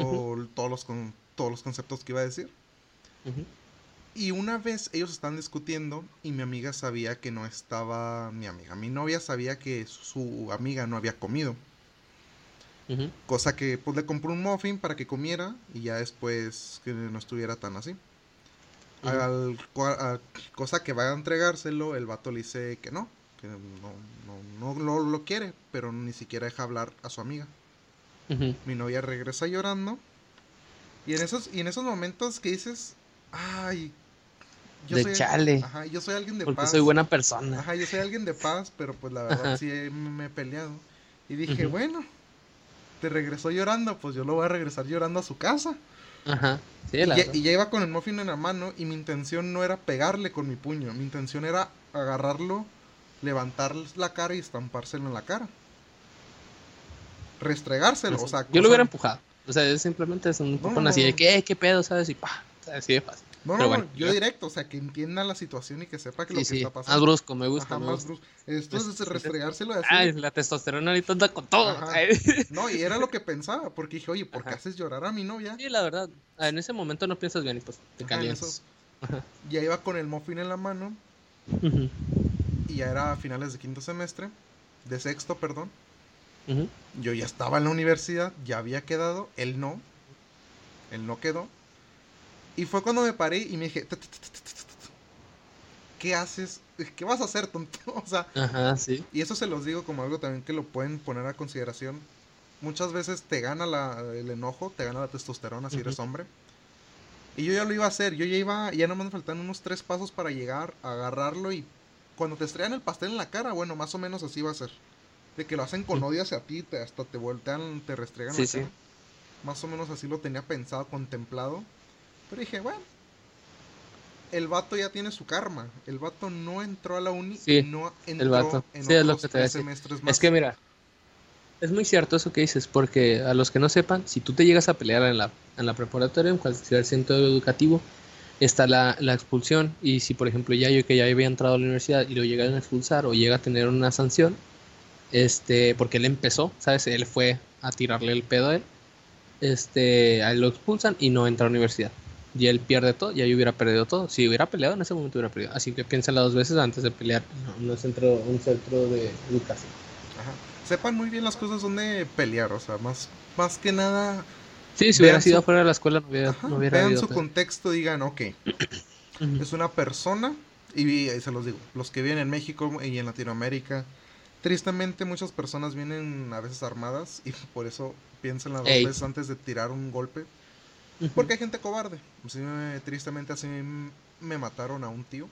todos, los con, todos los conceptos que iba a decir. Y una vez ellos están discutiendo y mi amiga sabía que no estaba mi amiga. Mi novia sabía que su amiga no había comido. Cosa que pues le compró un muffin para que comiera y ya después que no estuviera tan así. Al, cosa que va a entregárselo, el vato le dice que no, que no, no, lo quiere, pero ni siquiera deja hablar a su amiga. Mi novia regresa llorando. Y en esos, y en esos momentos que dices, ay, yo soy, chale. Ajá, yo soy alguien de porque soy buena persona. Ajá, yo soy alguien de paz, pero pues la verdad sí me he peleado. Y dije, bueno, te regresó llorando, pues yo lo voy a regresar llorando a su casa. Ajá. Sí, y, ya, y, ya, iba con el muffin en la mano y mi intención no era pegarle con mi puño, mi intención era agarrarlo, levantar la cara y estampárselo en la cara. Restregárselo, o sea... Yo lo hubiera empujado. O sea, simplemente es un poco así de, ¿qué, qué pedo, sabes? Y pa, así de fácil. No, no, yo directo, o sea, que entienda la situación y que sepa que lo que está pasando. Más brusco, me gusta. más brusco. Esto es restregárselo así. Ay, la testosterona ahorita anda con todo. No, y era lo que pensaba, porque dije, oye, ¿por qué haces llorar a mi novia? Sí, la verdad. En ese momento no piensas bien y pues te calientas. Ya iba con el muffin en la mano. Y ya era a finales de quinto semestre. De sexto, perdón. Yo ya estaba en la universidad, ya había quedado. Él no. Él no quedó. Y fue cuando me paré y me dije, ¿qué haces? ¿Qué vas a hacer, tonto? O sea, Ajá, sí. y eso se los digo como algo también que lo pueden poner a consideración. Muchas veces te gana la, el enojo, te gana la testosterona si eres hombre. Y yo ya lo iba a hacer, yo ya iba, ya no me faltan unos tres pasos para llegar, agarrarlo y cuando te estrellan el pastel en la cara, bueno, más o menos así va a ser. De que lo hacen con odio hacia ti, te, hasta te voltean, te restregan sí, sí. Más o menos así lo tenía pensado, contemplado. Pero dije, bueno, el vato ya tiene su karma. El vato no entró a la uni sí, no entró el vato. en sí, es lo que te semestres más. Es que mira, es muy cierto eso que dices, porque a los que no sepan, si tú te llegas a pelear en la, en la preparatoria, en cualquier centro educativo, está la, la, expulsión. Y si, por ejemplo, ya yo que ya había entrado a la universidad y lo llegan a expulsar o llega a tener una sanción, este, porque él empezó, ¿sabes? Él fue a tirarle el pedo a él, este, a él lo expulsan y no entra a la universidad y él pierde todo, ya yo hubiera perdido todo. Si hubiera peleado en ese momento hubiera perdido. Así que piénsala dos veces antes de pelear en un centro, un centro de educación. Ajá. Sepan muy bien las cosas donde pelear, o sea, más, más que nada. Sí, si hubiera sido fuera de la escuela no hubiera, no hubiera Vean su contexto, digan, ok, es una persona, y, se los digo, los que viven en México y en Latinoamérica, tristemente muchas personas vienen a veces armadas y por eso piensan las dos veces antes de tirar un golpe porque hay gente cobarde. tristemente así me mataron a un tío.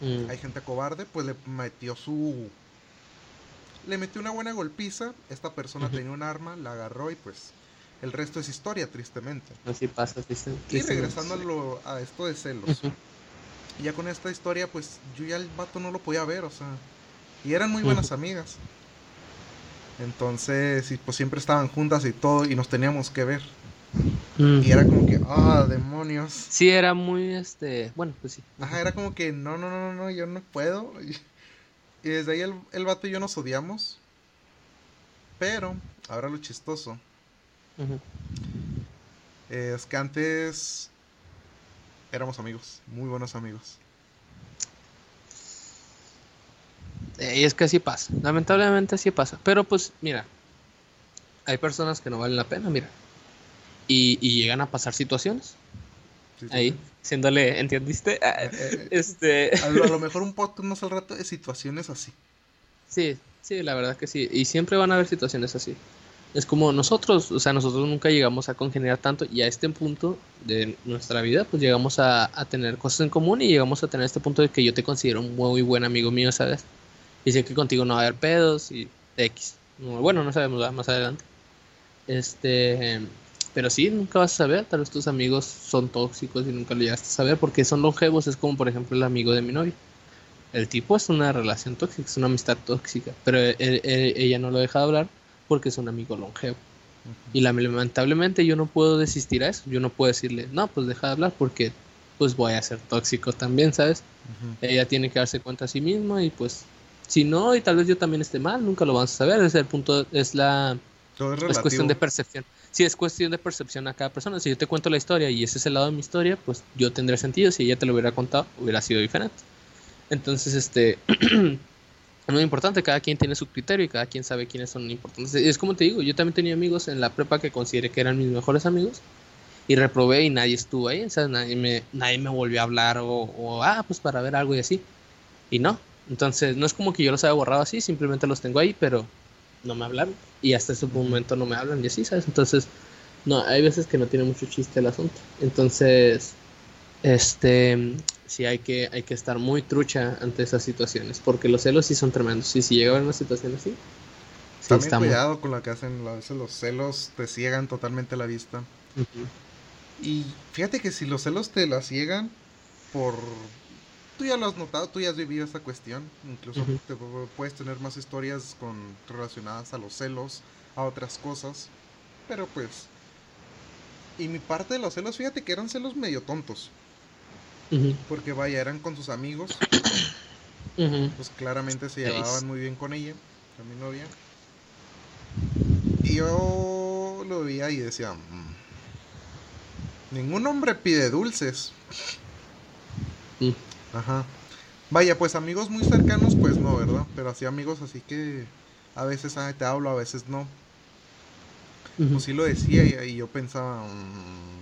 Mm. Hay gente cobarde, pues le metió su... Le metió una buena golpiza. Esta persona tenía un arma, la agarró y pues el resto es historia, tristemente. Así pasa, Y regresando a, esto de celos. Ya con esta historia, pues yo ya el vato no lo podía ver, o sea. Y eran muy buenas amigas. Entonces, y pues siempre estaban juntas y todo, y nos teníamos que ver. Y era como que, ah, demonios. Sí, era muy, este, bueno, pues sí. Ajá, era como que, no, no, no, no, yo no puedo. Y, desde ahí el, el, vato y yo nos odiamos. Pero, ahora lo chistoso. Es que antes éramos amigos, muy buenos amigos. Y es que así pasa, lamentablemente así pasa. Pero pues, mira, hay personas que no valen la pena, mira y, llegan a pasar situaciones. Ahí, siéndole, ¿entendiste? Eh, eh, este... A lo, mejor un podcast más al rato de situaciones así. Sí, sí, la verdad que sí. Y siempre van a haber situaciones así. Es como nosotros, o sea, nosotros nunca llegamos a congeniar tanto y a este punto de nuestra vida, pues llegamos a, tener cosas en común y llegamos a tener este punto de que yo te considero un muy buen amigo mío, ¿sabes? Y sé que contigo no va a haber pedos y X. Bueno, no sabemos más adelante. Este, pero sí, nunca vas a saber, tal vez tus amigos son tóxicos y nunca lo llegaste a saber porque son longevos, es como por ejemplo el amigo de mi novia. El tipo es una relación tóxica, es una amistad tóxica, pero ella no lo deja de hablar porque es un amigo longevo. Y lamentablemente yo no puedo desistir a eso, yo no puedo decirle, no, pues deja de hablar porque pues voy a ser tóxico también, ¿sabes? Ella tiene que darse cuenta a sí misma y pues si no, y tal vez yo también esté mal, nunca lo vamos a saber, es el punto, es la... es cuestión de percepción si es cuestión de percepción a cada persona. Si yo te cuento la historia y ese es el lado de mi historia, pues yo tendría sentido. Si ella te lo hubiera contado, hubiera sido diferente. Entonces, este, no es importante, cada quien tiene su criterio y cada quien sabe quiénes son importantes. Es como te digo, yo también tenía amigos en la prepa que consideré que eran mis mejores amigos y reprobé y nadie estuvo ahí, o sea, nadie me, nadie me volvió a hablar o, o, ah, pues para ver algo y así. Y no, entonces no es como que yo los haya borrado así, simplemente los tengo ahí, pero no me hablan y hasta ese momento no me hablan y así, ¿sabes? Entonces, no, hay veces que no tiene mucho chiste el asunto. Entonces, este, sí hay que, hay que estar muy trucha ante esas situaciones, porque los celos sí son tremendos. Y si llega a haber una situación así, sí También cuidado con lo que hacen, a veces los celos te ciegan totalmente la vista. Y fíjate que si los celos te la ciegan por... Tú ya lo has notado, tú ya has vivido esta cuestión. Incluso te puedes tener más historias con, relacionadas a los celos, a otras cosas. Pero pues... Y mi parte de los celos, fíjate que eran celos medio tontos. Porque vaya, eran con sus amigos. Pues claramente se llevaban muy bien con ella, con mi novia. Y yo lo veía y decía, mm, ningún hombre pide dulces. Ajá. Vaya, pues amigos muy cercanos, pues no, ¿verdad? Pero así amigos, así que a veces te hablo, a veces no. Pues sí lo decía y, yo pensaba, mm,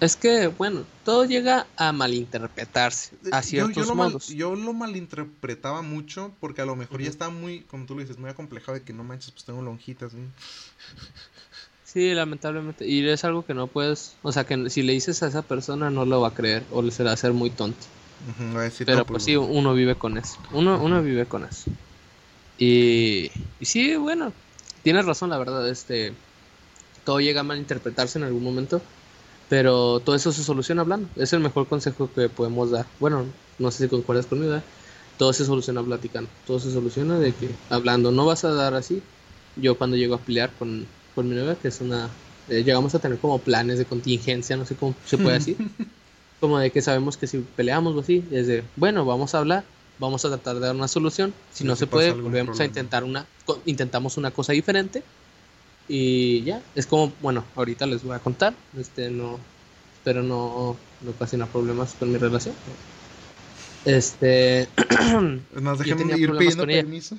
es que, bueno, todo llega a malinterpretarse a ciertos yo, yo modos. yo lo malinterpretaba mucho porque a lo mejor ya está muy, como tú lo dices, muy acomplejado de que no manches, pues tengo lonjitas. Sí, lamentablemente. Y es algo que no puedes, o sea, que si le dices a esa persona no lo va a creer o le será hacer muy tonto. Pero pues, pues sí, uno vive con eso. Uno, uno vive con eso. Y, y sí, bueno, tienes razón, la verdad. Este, todo llega a malinterpretarse en algún momento. Pero todo eso se soluciona hablando. Es el mejor consejo que podemos dar. Bueno, no sé si concuerdas conmigo, ¿eh? todo se soluciona platicando. Todo se soluciona de que hablando. No vas a dar así. Yo cuando llego a pelear con, con mi novia, que es una... Eh, llegamos a tener como planes de contingencia, no sé cómo se puede decir. como de que sabemos que si peleamos o así, es de, bueno, vamos a hablar, vamos a tratar de dar una solución. Si no, se puede, volvemos a intentar una, intentamos una cosa diferente y ya, es como, bueno, ahorita les voy a contar, este no, espero no, no ocasionar problemas con mi relación. Este, yo tenía ir problemas con permiso.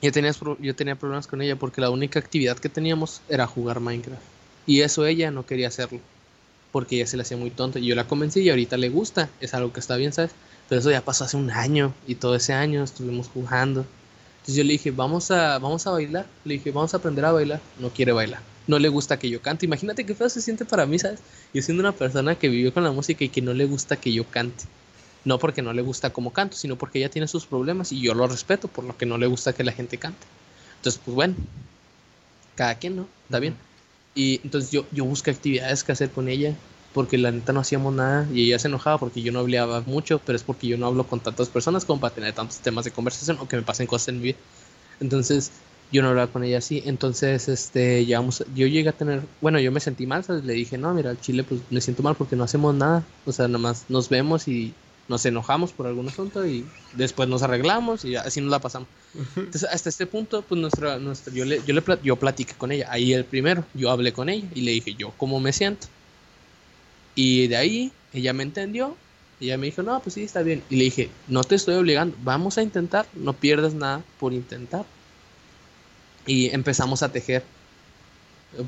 Yo tenía, yo tenía problemas con ella porque la única actividad que teníamos era jugar Minecraft. Y eso ella no quería hacerlo. Porque ella se le hacía muy tonta. Y yo la convencí y ahorita le gusta. Es algo que está bien, ¿sabes? Pero eso ya pasó hace un año. Y todo ese año estuvimos jugando. Entonces yo le dije, vamos a, vamos a bailar. Le dije, vamos a aprender a bailar. No quiere bailar. No le gusta que yo cante. Imagínate qué feo se siente para mí, ¿sabes? Yo siendo una persona que vivió con la música y que no le gusta que yo cante. No porque no le gusta cómo canto, sino porque ella tiene sus problemas y yo lo respeto por lo que no le gusta que la gente cante. Entonces, pues bueno, cada quien, ¿no? Está bien. Y entonces yo, yo busco actividades que hacer con ella porque la neta no hacíamos nada y ella se enojaba porque yo no hablaba mucho, pero es porque yo no hablo con tantas personas como para tener tantos temas de conversación o que me pasen cosas en mi vida. Entonces, yo no hablaba con ella así. Entonces, este, llegamos, yo llegué a tener, bueno, yo me sentí mal, le dije, no, mira, al Chile, pues me siento mal porque no hacemos nada. O sea, nada más nos vemos y nos enojamos por algún asunto y después nos arreglamos y así nos la pasamos. Entonces, hasta este punto, pues nuestra, nuestra yo, le, yo, le, yo platiqué con ella, ahí el primero, yo hablé con ella y le dije, yo, ¿cómo me siento? Y de ahí ella me entendió. Y ella me dijo, no, pues sí, está bien. Y le dije, no te estoy obligando, vamos a intentar, no pierdas nada por intentar. Y empezamos a tejer.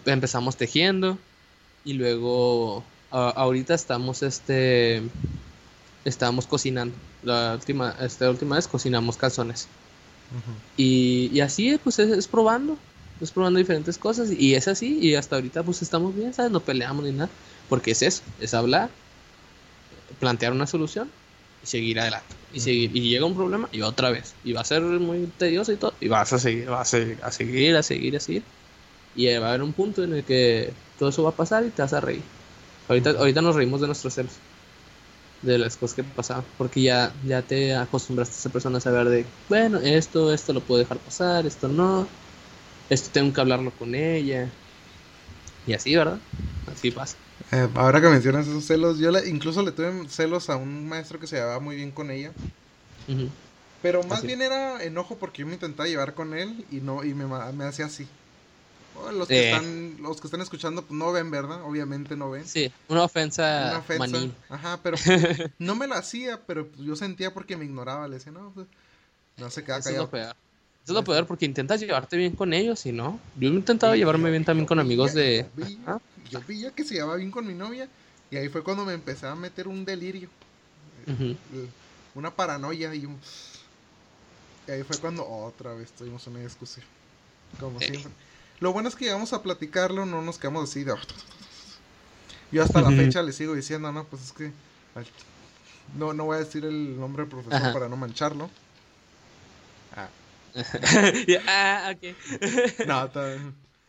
Empezamos tejiendo. Y luego, ahorita estamos, este, estábamos cocinando. La última, esta última vez cocinamos calzones. y, y, así, pues es, probando. Es probando diferentes cosas. Y es así. Y hasta ahorita, pues estamos bien, ¿sabes? No peleamos ni nada. Porque es eso, es hablar, plantear una solución y seguir adelante. Y, seguir, y llega un problema y otra vez. Y va a ser muy tedioso y todo. Y vas a seguir, vas a, seguir, a seguir, a seguir, a seguir. Y va a haber un punto en el que todo eso va a pasar y te vas a reír. Ahorita, ahorita nos reímos de nuestros celos. De las cosas que pasaban. Porque ya, ya te acostumbraste a esa persona a saber de, bueno, esto, esto lo puedo dejar pasar, esto no. Esto tengo que hablarlo con ella. Y así, ¿verdad? Así pasa. Eh, ahora que mencionas esos celos, yo incluso le tuve celos a un maestro que se llevaba muy bien con ella. Pero más bien era enojo porque yo me intentaba llevar con él y no y me, me hacía así. Oh, los, que están, los que están escuchando pues, no ven, ¿verdad? Obviamente no ven. Sí, una ofensa. Una ofensa. Ajá, pero no me lo hacía, pero pues, yo sentía porque me ignoraba. Le decía, no, pues, no se queda callado. Eso es lo peor. porque intentas llevarte bien con ellos y no. Yo he intentado llevarme bien también con amigos de. Yo vi, que se llevaba bien con mi novia y ahí fue cuando me empecé a meter un delirio. Una paranoia y ahí fue cuando otra vez tuvimos una discusión. Como eh. siempre. Lo bueno es que llegamos a platicarlo, no nos quedamos así de... Yo hasta la fecha le sigo diciendo, no, pues es que... No, no voy a decir el nombre del profesor para no mancharlo. Ah. ah ok. no,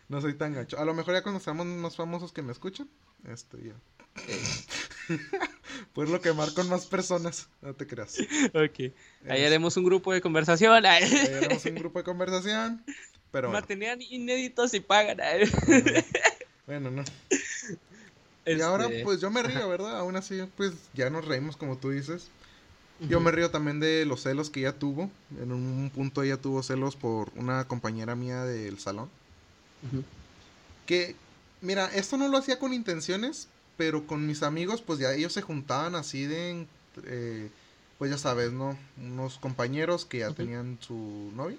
no soy tan gacho. A lo mejor ya cuando seamos más famosos que me escuchan, esto ya. pues lo quemar con más personas, no te creas. Ok. Ahí haremos un grupo de conversación. Ahí haremos un grupo de conversación. Pero Mantenían inéditos y pagan. Bueno, no. Y ahora, este, pues yo me río, ¿verdad? Aún así, pues ya nos reímos, como tú dices. Yo me río también de los celos que ella tuvo. En un punto ella tuvo celos por una compañera mía del salón. Que, mira, esto no lo hacía con intenciones, pero con mis amigos, pues ya ellos se juntaban así de, eh, pues ya sabes, ¿no? Unos compañeros que ya tenían su novio.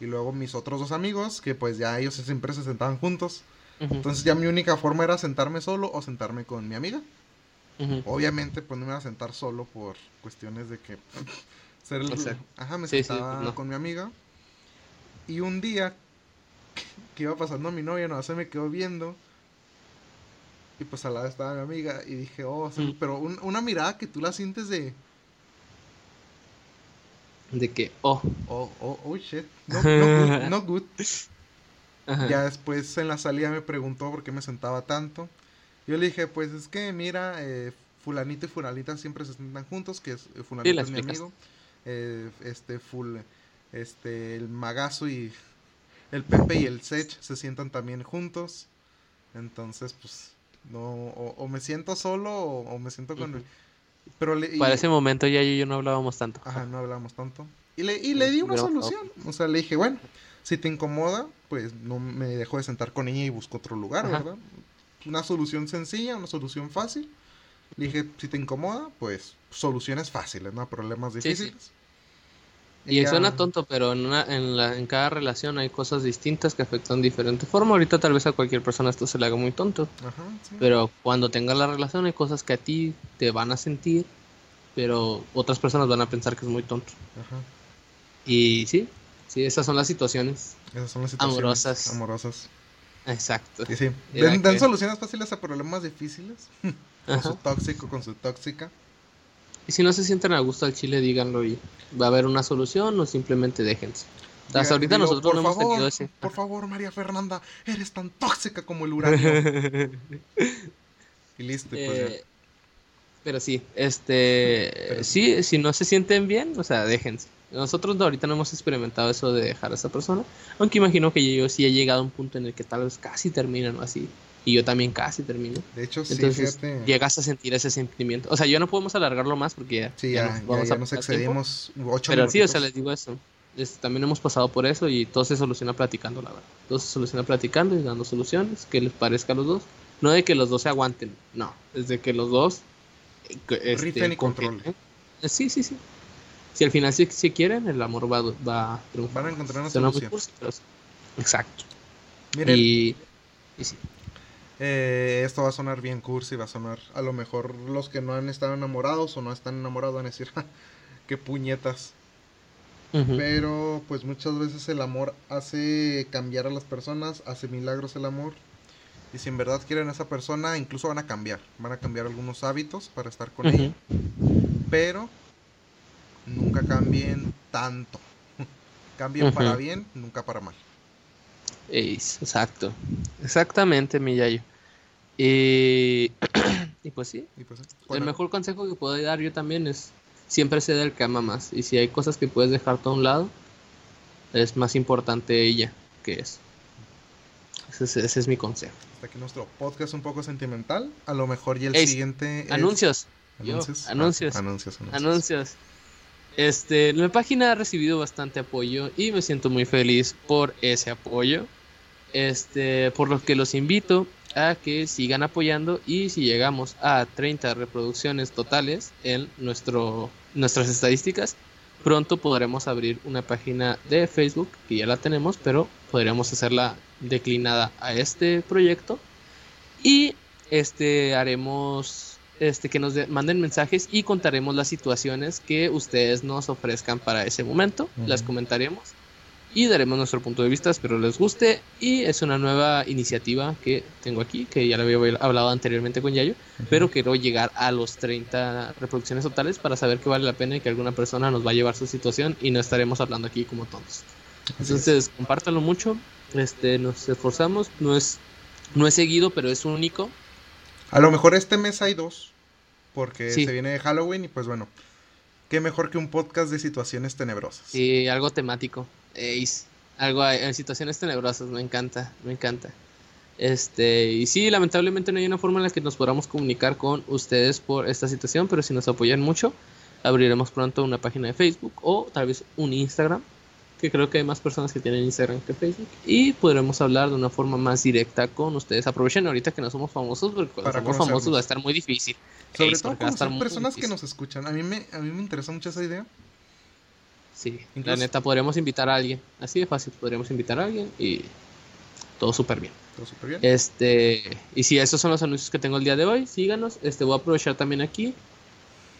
Y luego mis otros dos amigos, que pues ya ellos siempre se sentaban juntos. Entonces ya mi única forma era sentarme solo o sentarme con mi amiga. Obviamente pues no me iba a sentar solo por cuestiones de que... ser el, ajá, me sentaba pues, con mi amiga. Y un día que iba pasando mi novia, no se me quedó viendo. Y pues al lado estaba mi amiga y dije, oh, mm. pero una mirada que tú la sientes de... De que, oh. Oh, oh, oh, shit. No, good. Ya después en la salida me preguntó por qué me sentaba tanto. Yo le dije, pues es que mira, eh, fulanito y fulanita siempre se sientan juntos, que es, eh, fulanito es mi amigo. Eh, este, full, este, el magazo y el Pepe y el Sech se sientan también juntos. Entonces, pues, no, o, me siento solo o, me siento con... Pero Para ese momento ya y yo no hablábamos tanto. Ajá, no hablábamos tanto. Y le, y le di una solución. O sea, le dije, bueno, si te incomoda, pues no me dejo de sentar con ella y busco otro lugar, ¿verdad? Una solución sencilla, una solución fácil. Le dije, si te incomoda, pues soluciones fáciles, ¿no? Problemas difíciles. Y, suena tonto, pero en, una, en, la, en cada relación hay cosas distintas que afectan de diferente forma. Ahorita tal vez a cualquier persona esto se le haga muy tonto. Pero cuando tengas la relación hay cosas que a ti te van a sentir, pero otras personas van a pensar que es muy tonto. Y sí, sí, esas son las situaciones. Esas son las situaciones amorosas. Amorosas. Exacto. Y sí, dan, soluciones fáciles a problemas difíciles. con su tóxico, con su tóxica. Y si no se sienten a gusto al chile, díganlo y va a haber una solución o simplemente déjense. Hasta ahorita nosotros no hemos tenido ese. Por favor, María Fernanda, eres tan tóxica como el uranio. y listo, pues eh, Pero sí, este. Sí, si no se sienten bien, o sea, déjense. Nosotros ahorita no hemos experimentado eso de dejar a esa persona. Aunque imagino que yo sí he llegado a un punto en el que tal vez casi terminan o así y yo también casi termino. De hecho, sí, Entonces, llegas a sentir ese sentimiento. O sea, yo no podemos alargarlo más porque ya, sí, ya, nos, vamos a nos excedimos ocho Pero sí, o sea, les digo eso. también hemos pasado por eso y todo se soluciona platicando, la verdad. Todo se soluciona platicando y dando soluciones que les parezca a los dos. No de que los dos se aguanten, no. Es de que los dos... Eh, este, y control. Eh, sí, sí, sí. Si al final sí, si quieren, el amor va, va a Van a encontrar una solución. Exacto. Miren, y, y sí. Eh, esto va a sonar bien cursi, va a sonar. A lo mejor los que no han estado enamorados o no están enamorados van a decir, qué puñetas. Pero pues muchas veces el amor hace cambiar a las personas, hace milagros el amor. Y si en verdad quieren a esa persona, incluso van a cambiar. Van a cambiar algunos hábitos para estar con ella. Pero nunca cambien tanto. cambien para bien, nunca para mal. exacto. Exactamente, Miyayo. Y, y pues sí. Pues el mejor consejo que puedo dar yo también es siempre ceder el que ama más. Y si hay cosas que puedes dejar a un lado, es más importante ella que eso. Ese, es mi consejo. Hasta aquí nuestro podcast un poco sentimental. A lo mejor y el siguiente. Anuncios. ¿Anuncios? anuncios. anuncios. Anuncios. Este, la página ha recibido bastante apoyo y me siento muy feliz por ese apoyo. Este, por lo que los invito a que sigan apoyando y si llegamos a 30 reproducciones totales en nuestro, nuestras estadísticas, pronto podremos abrir una página de Facebook, que ya la tenemos, pero podríamos hacerla declinada a este proyecto. Y este haremos este que nos manden mensajes y contaremos las situaciones que ustedes nos ofrezcan para ese momento, las comentaremos y daremos nuestro punto de vista, espero les guste y es una nueva iniciativa que tengo aquí, que ya lo había hablado anteriormente con Yayo, pero quiero llegar a los 30 reproducciones totales para saber que vale la pena y que alguna persona nos va a llevar su situación y no estaremos hablando aquí como tontos. Entonces, compártanlo mucho, este nos esforzamos, no es no es seguido, pero es único. A lo mejor este mes hay dos, porque se viene Halloween y pues bueno, qué mejor que un podcast de situaciones tenebrosas. Sí, algo temático algo en situaciones tenebrosas, me encanta, me encanta. Este, y sí, lamentablemente no hay una forma en la que nos podamos comunicar con ustedes por esta situación, pero si nos apoyan mucho, abriremos pronto una página de Facebook o tal vez un Instagram, que creo que hay más personas que tienen Instagram que Facebook, y podremos hablar de una forma más directa con ustedes. Aprovechen ahorita que no somos famosos, porque cuando somos famosos va a estar muy difícil. Sobre todo con personas que nos escuchan. A mí, me, a mí me interesa mucho esa idea Sí, la neta, podríamos invitar a alguien. Así de fácil, podríamos invitar a alguien y todo súper bien. Todo súper bien. Este, y si esos son los anuncios que tengo el día de hoy, síganos. Este, voy a aprovechar también aquí.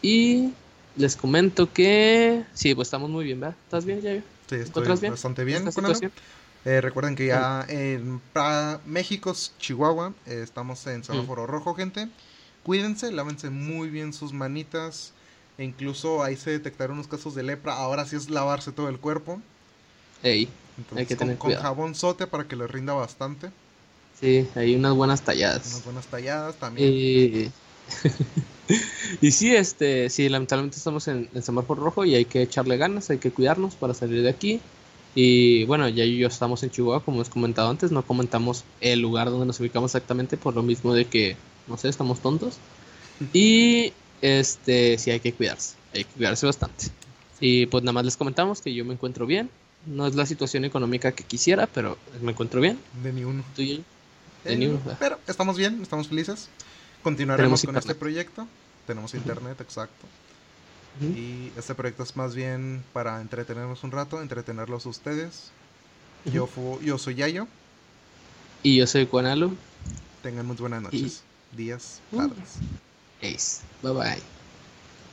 Y les comento que. Sí, pues estamos muy bien, ¿verdad? ¿Estás bien, ya? Sí, estoy bastante bien. Eh, recuerden que ya en México, Chihuahua, eh, estamos en semáforo rojo, gente. Cuídense, lávense muy bien sus manitas. E incluso ahí se detectaron unos casos de lepra. Ahora sí es lavarse todo el cuerpo. Ey, hay que tener con, con jabón sote para que le rinda bastante. Sí, hay unas buenas talladas. Unas buenas talladas también. Y, y sí, este, sí, lamentablemente estamos en el semáforo rojo y hay que echarle ganas, hay que cuidarnos para salir de aquí. Y bueno, ya yo estamos en Chihuahua, como os comentado antes, no comentamos el lugar donde nos ubicamos exactamente por lo mismo de que, no sé, estamos tontos. Y este, sí hay que cuidarse, hay que cuidarse bastante. Y pues nada más les comentamos que yo me encuentro bien. No es la situación económica que quisiera, pero me encuentro bien. De ni uno. De eh, ni uno. Pero estamos bien, estamos felices. Continuaremos con este proyecto. Tenemos internet, exacto. Y este proyecto es más bien para entretenernos un rato, entretenerlos ustedes. yo, yo soy Yayo. Y yo soy Juanalo. Tengan muy buenas noches, días, uh. tardes. Ace. Bye bye.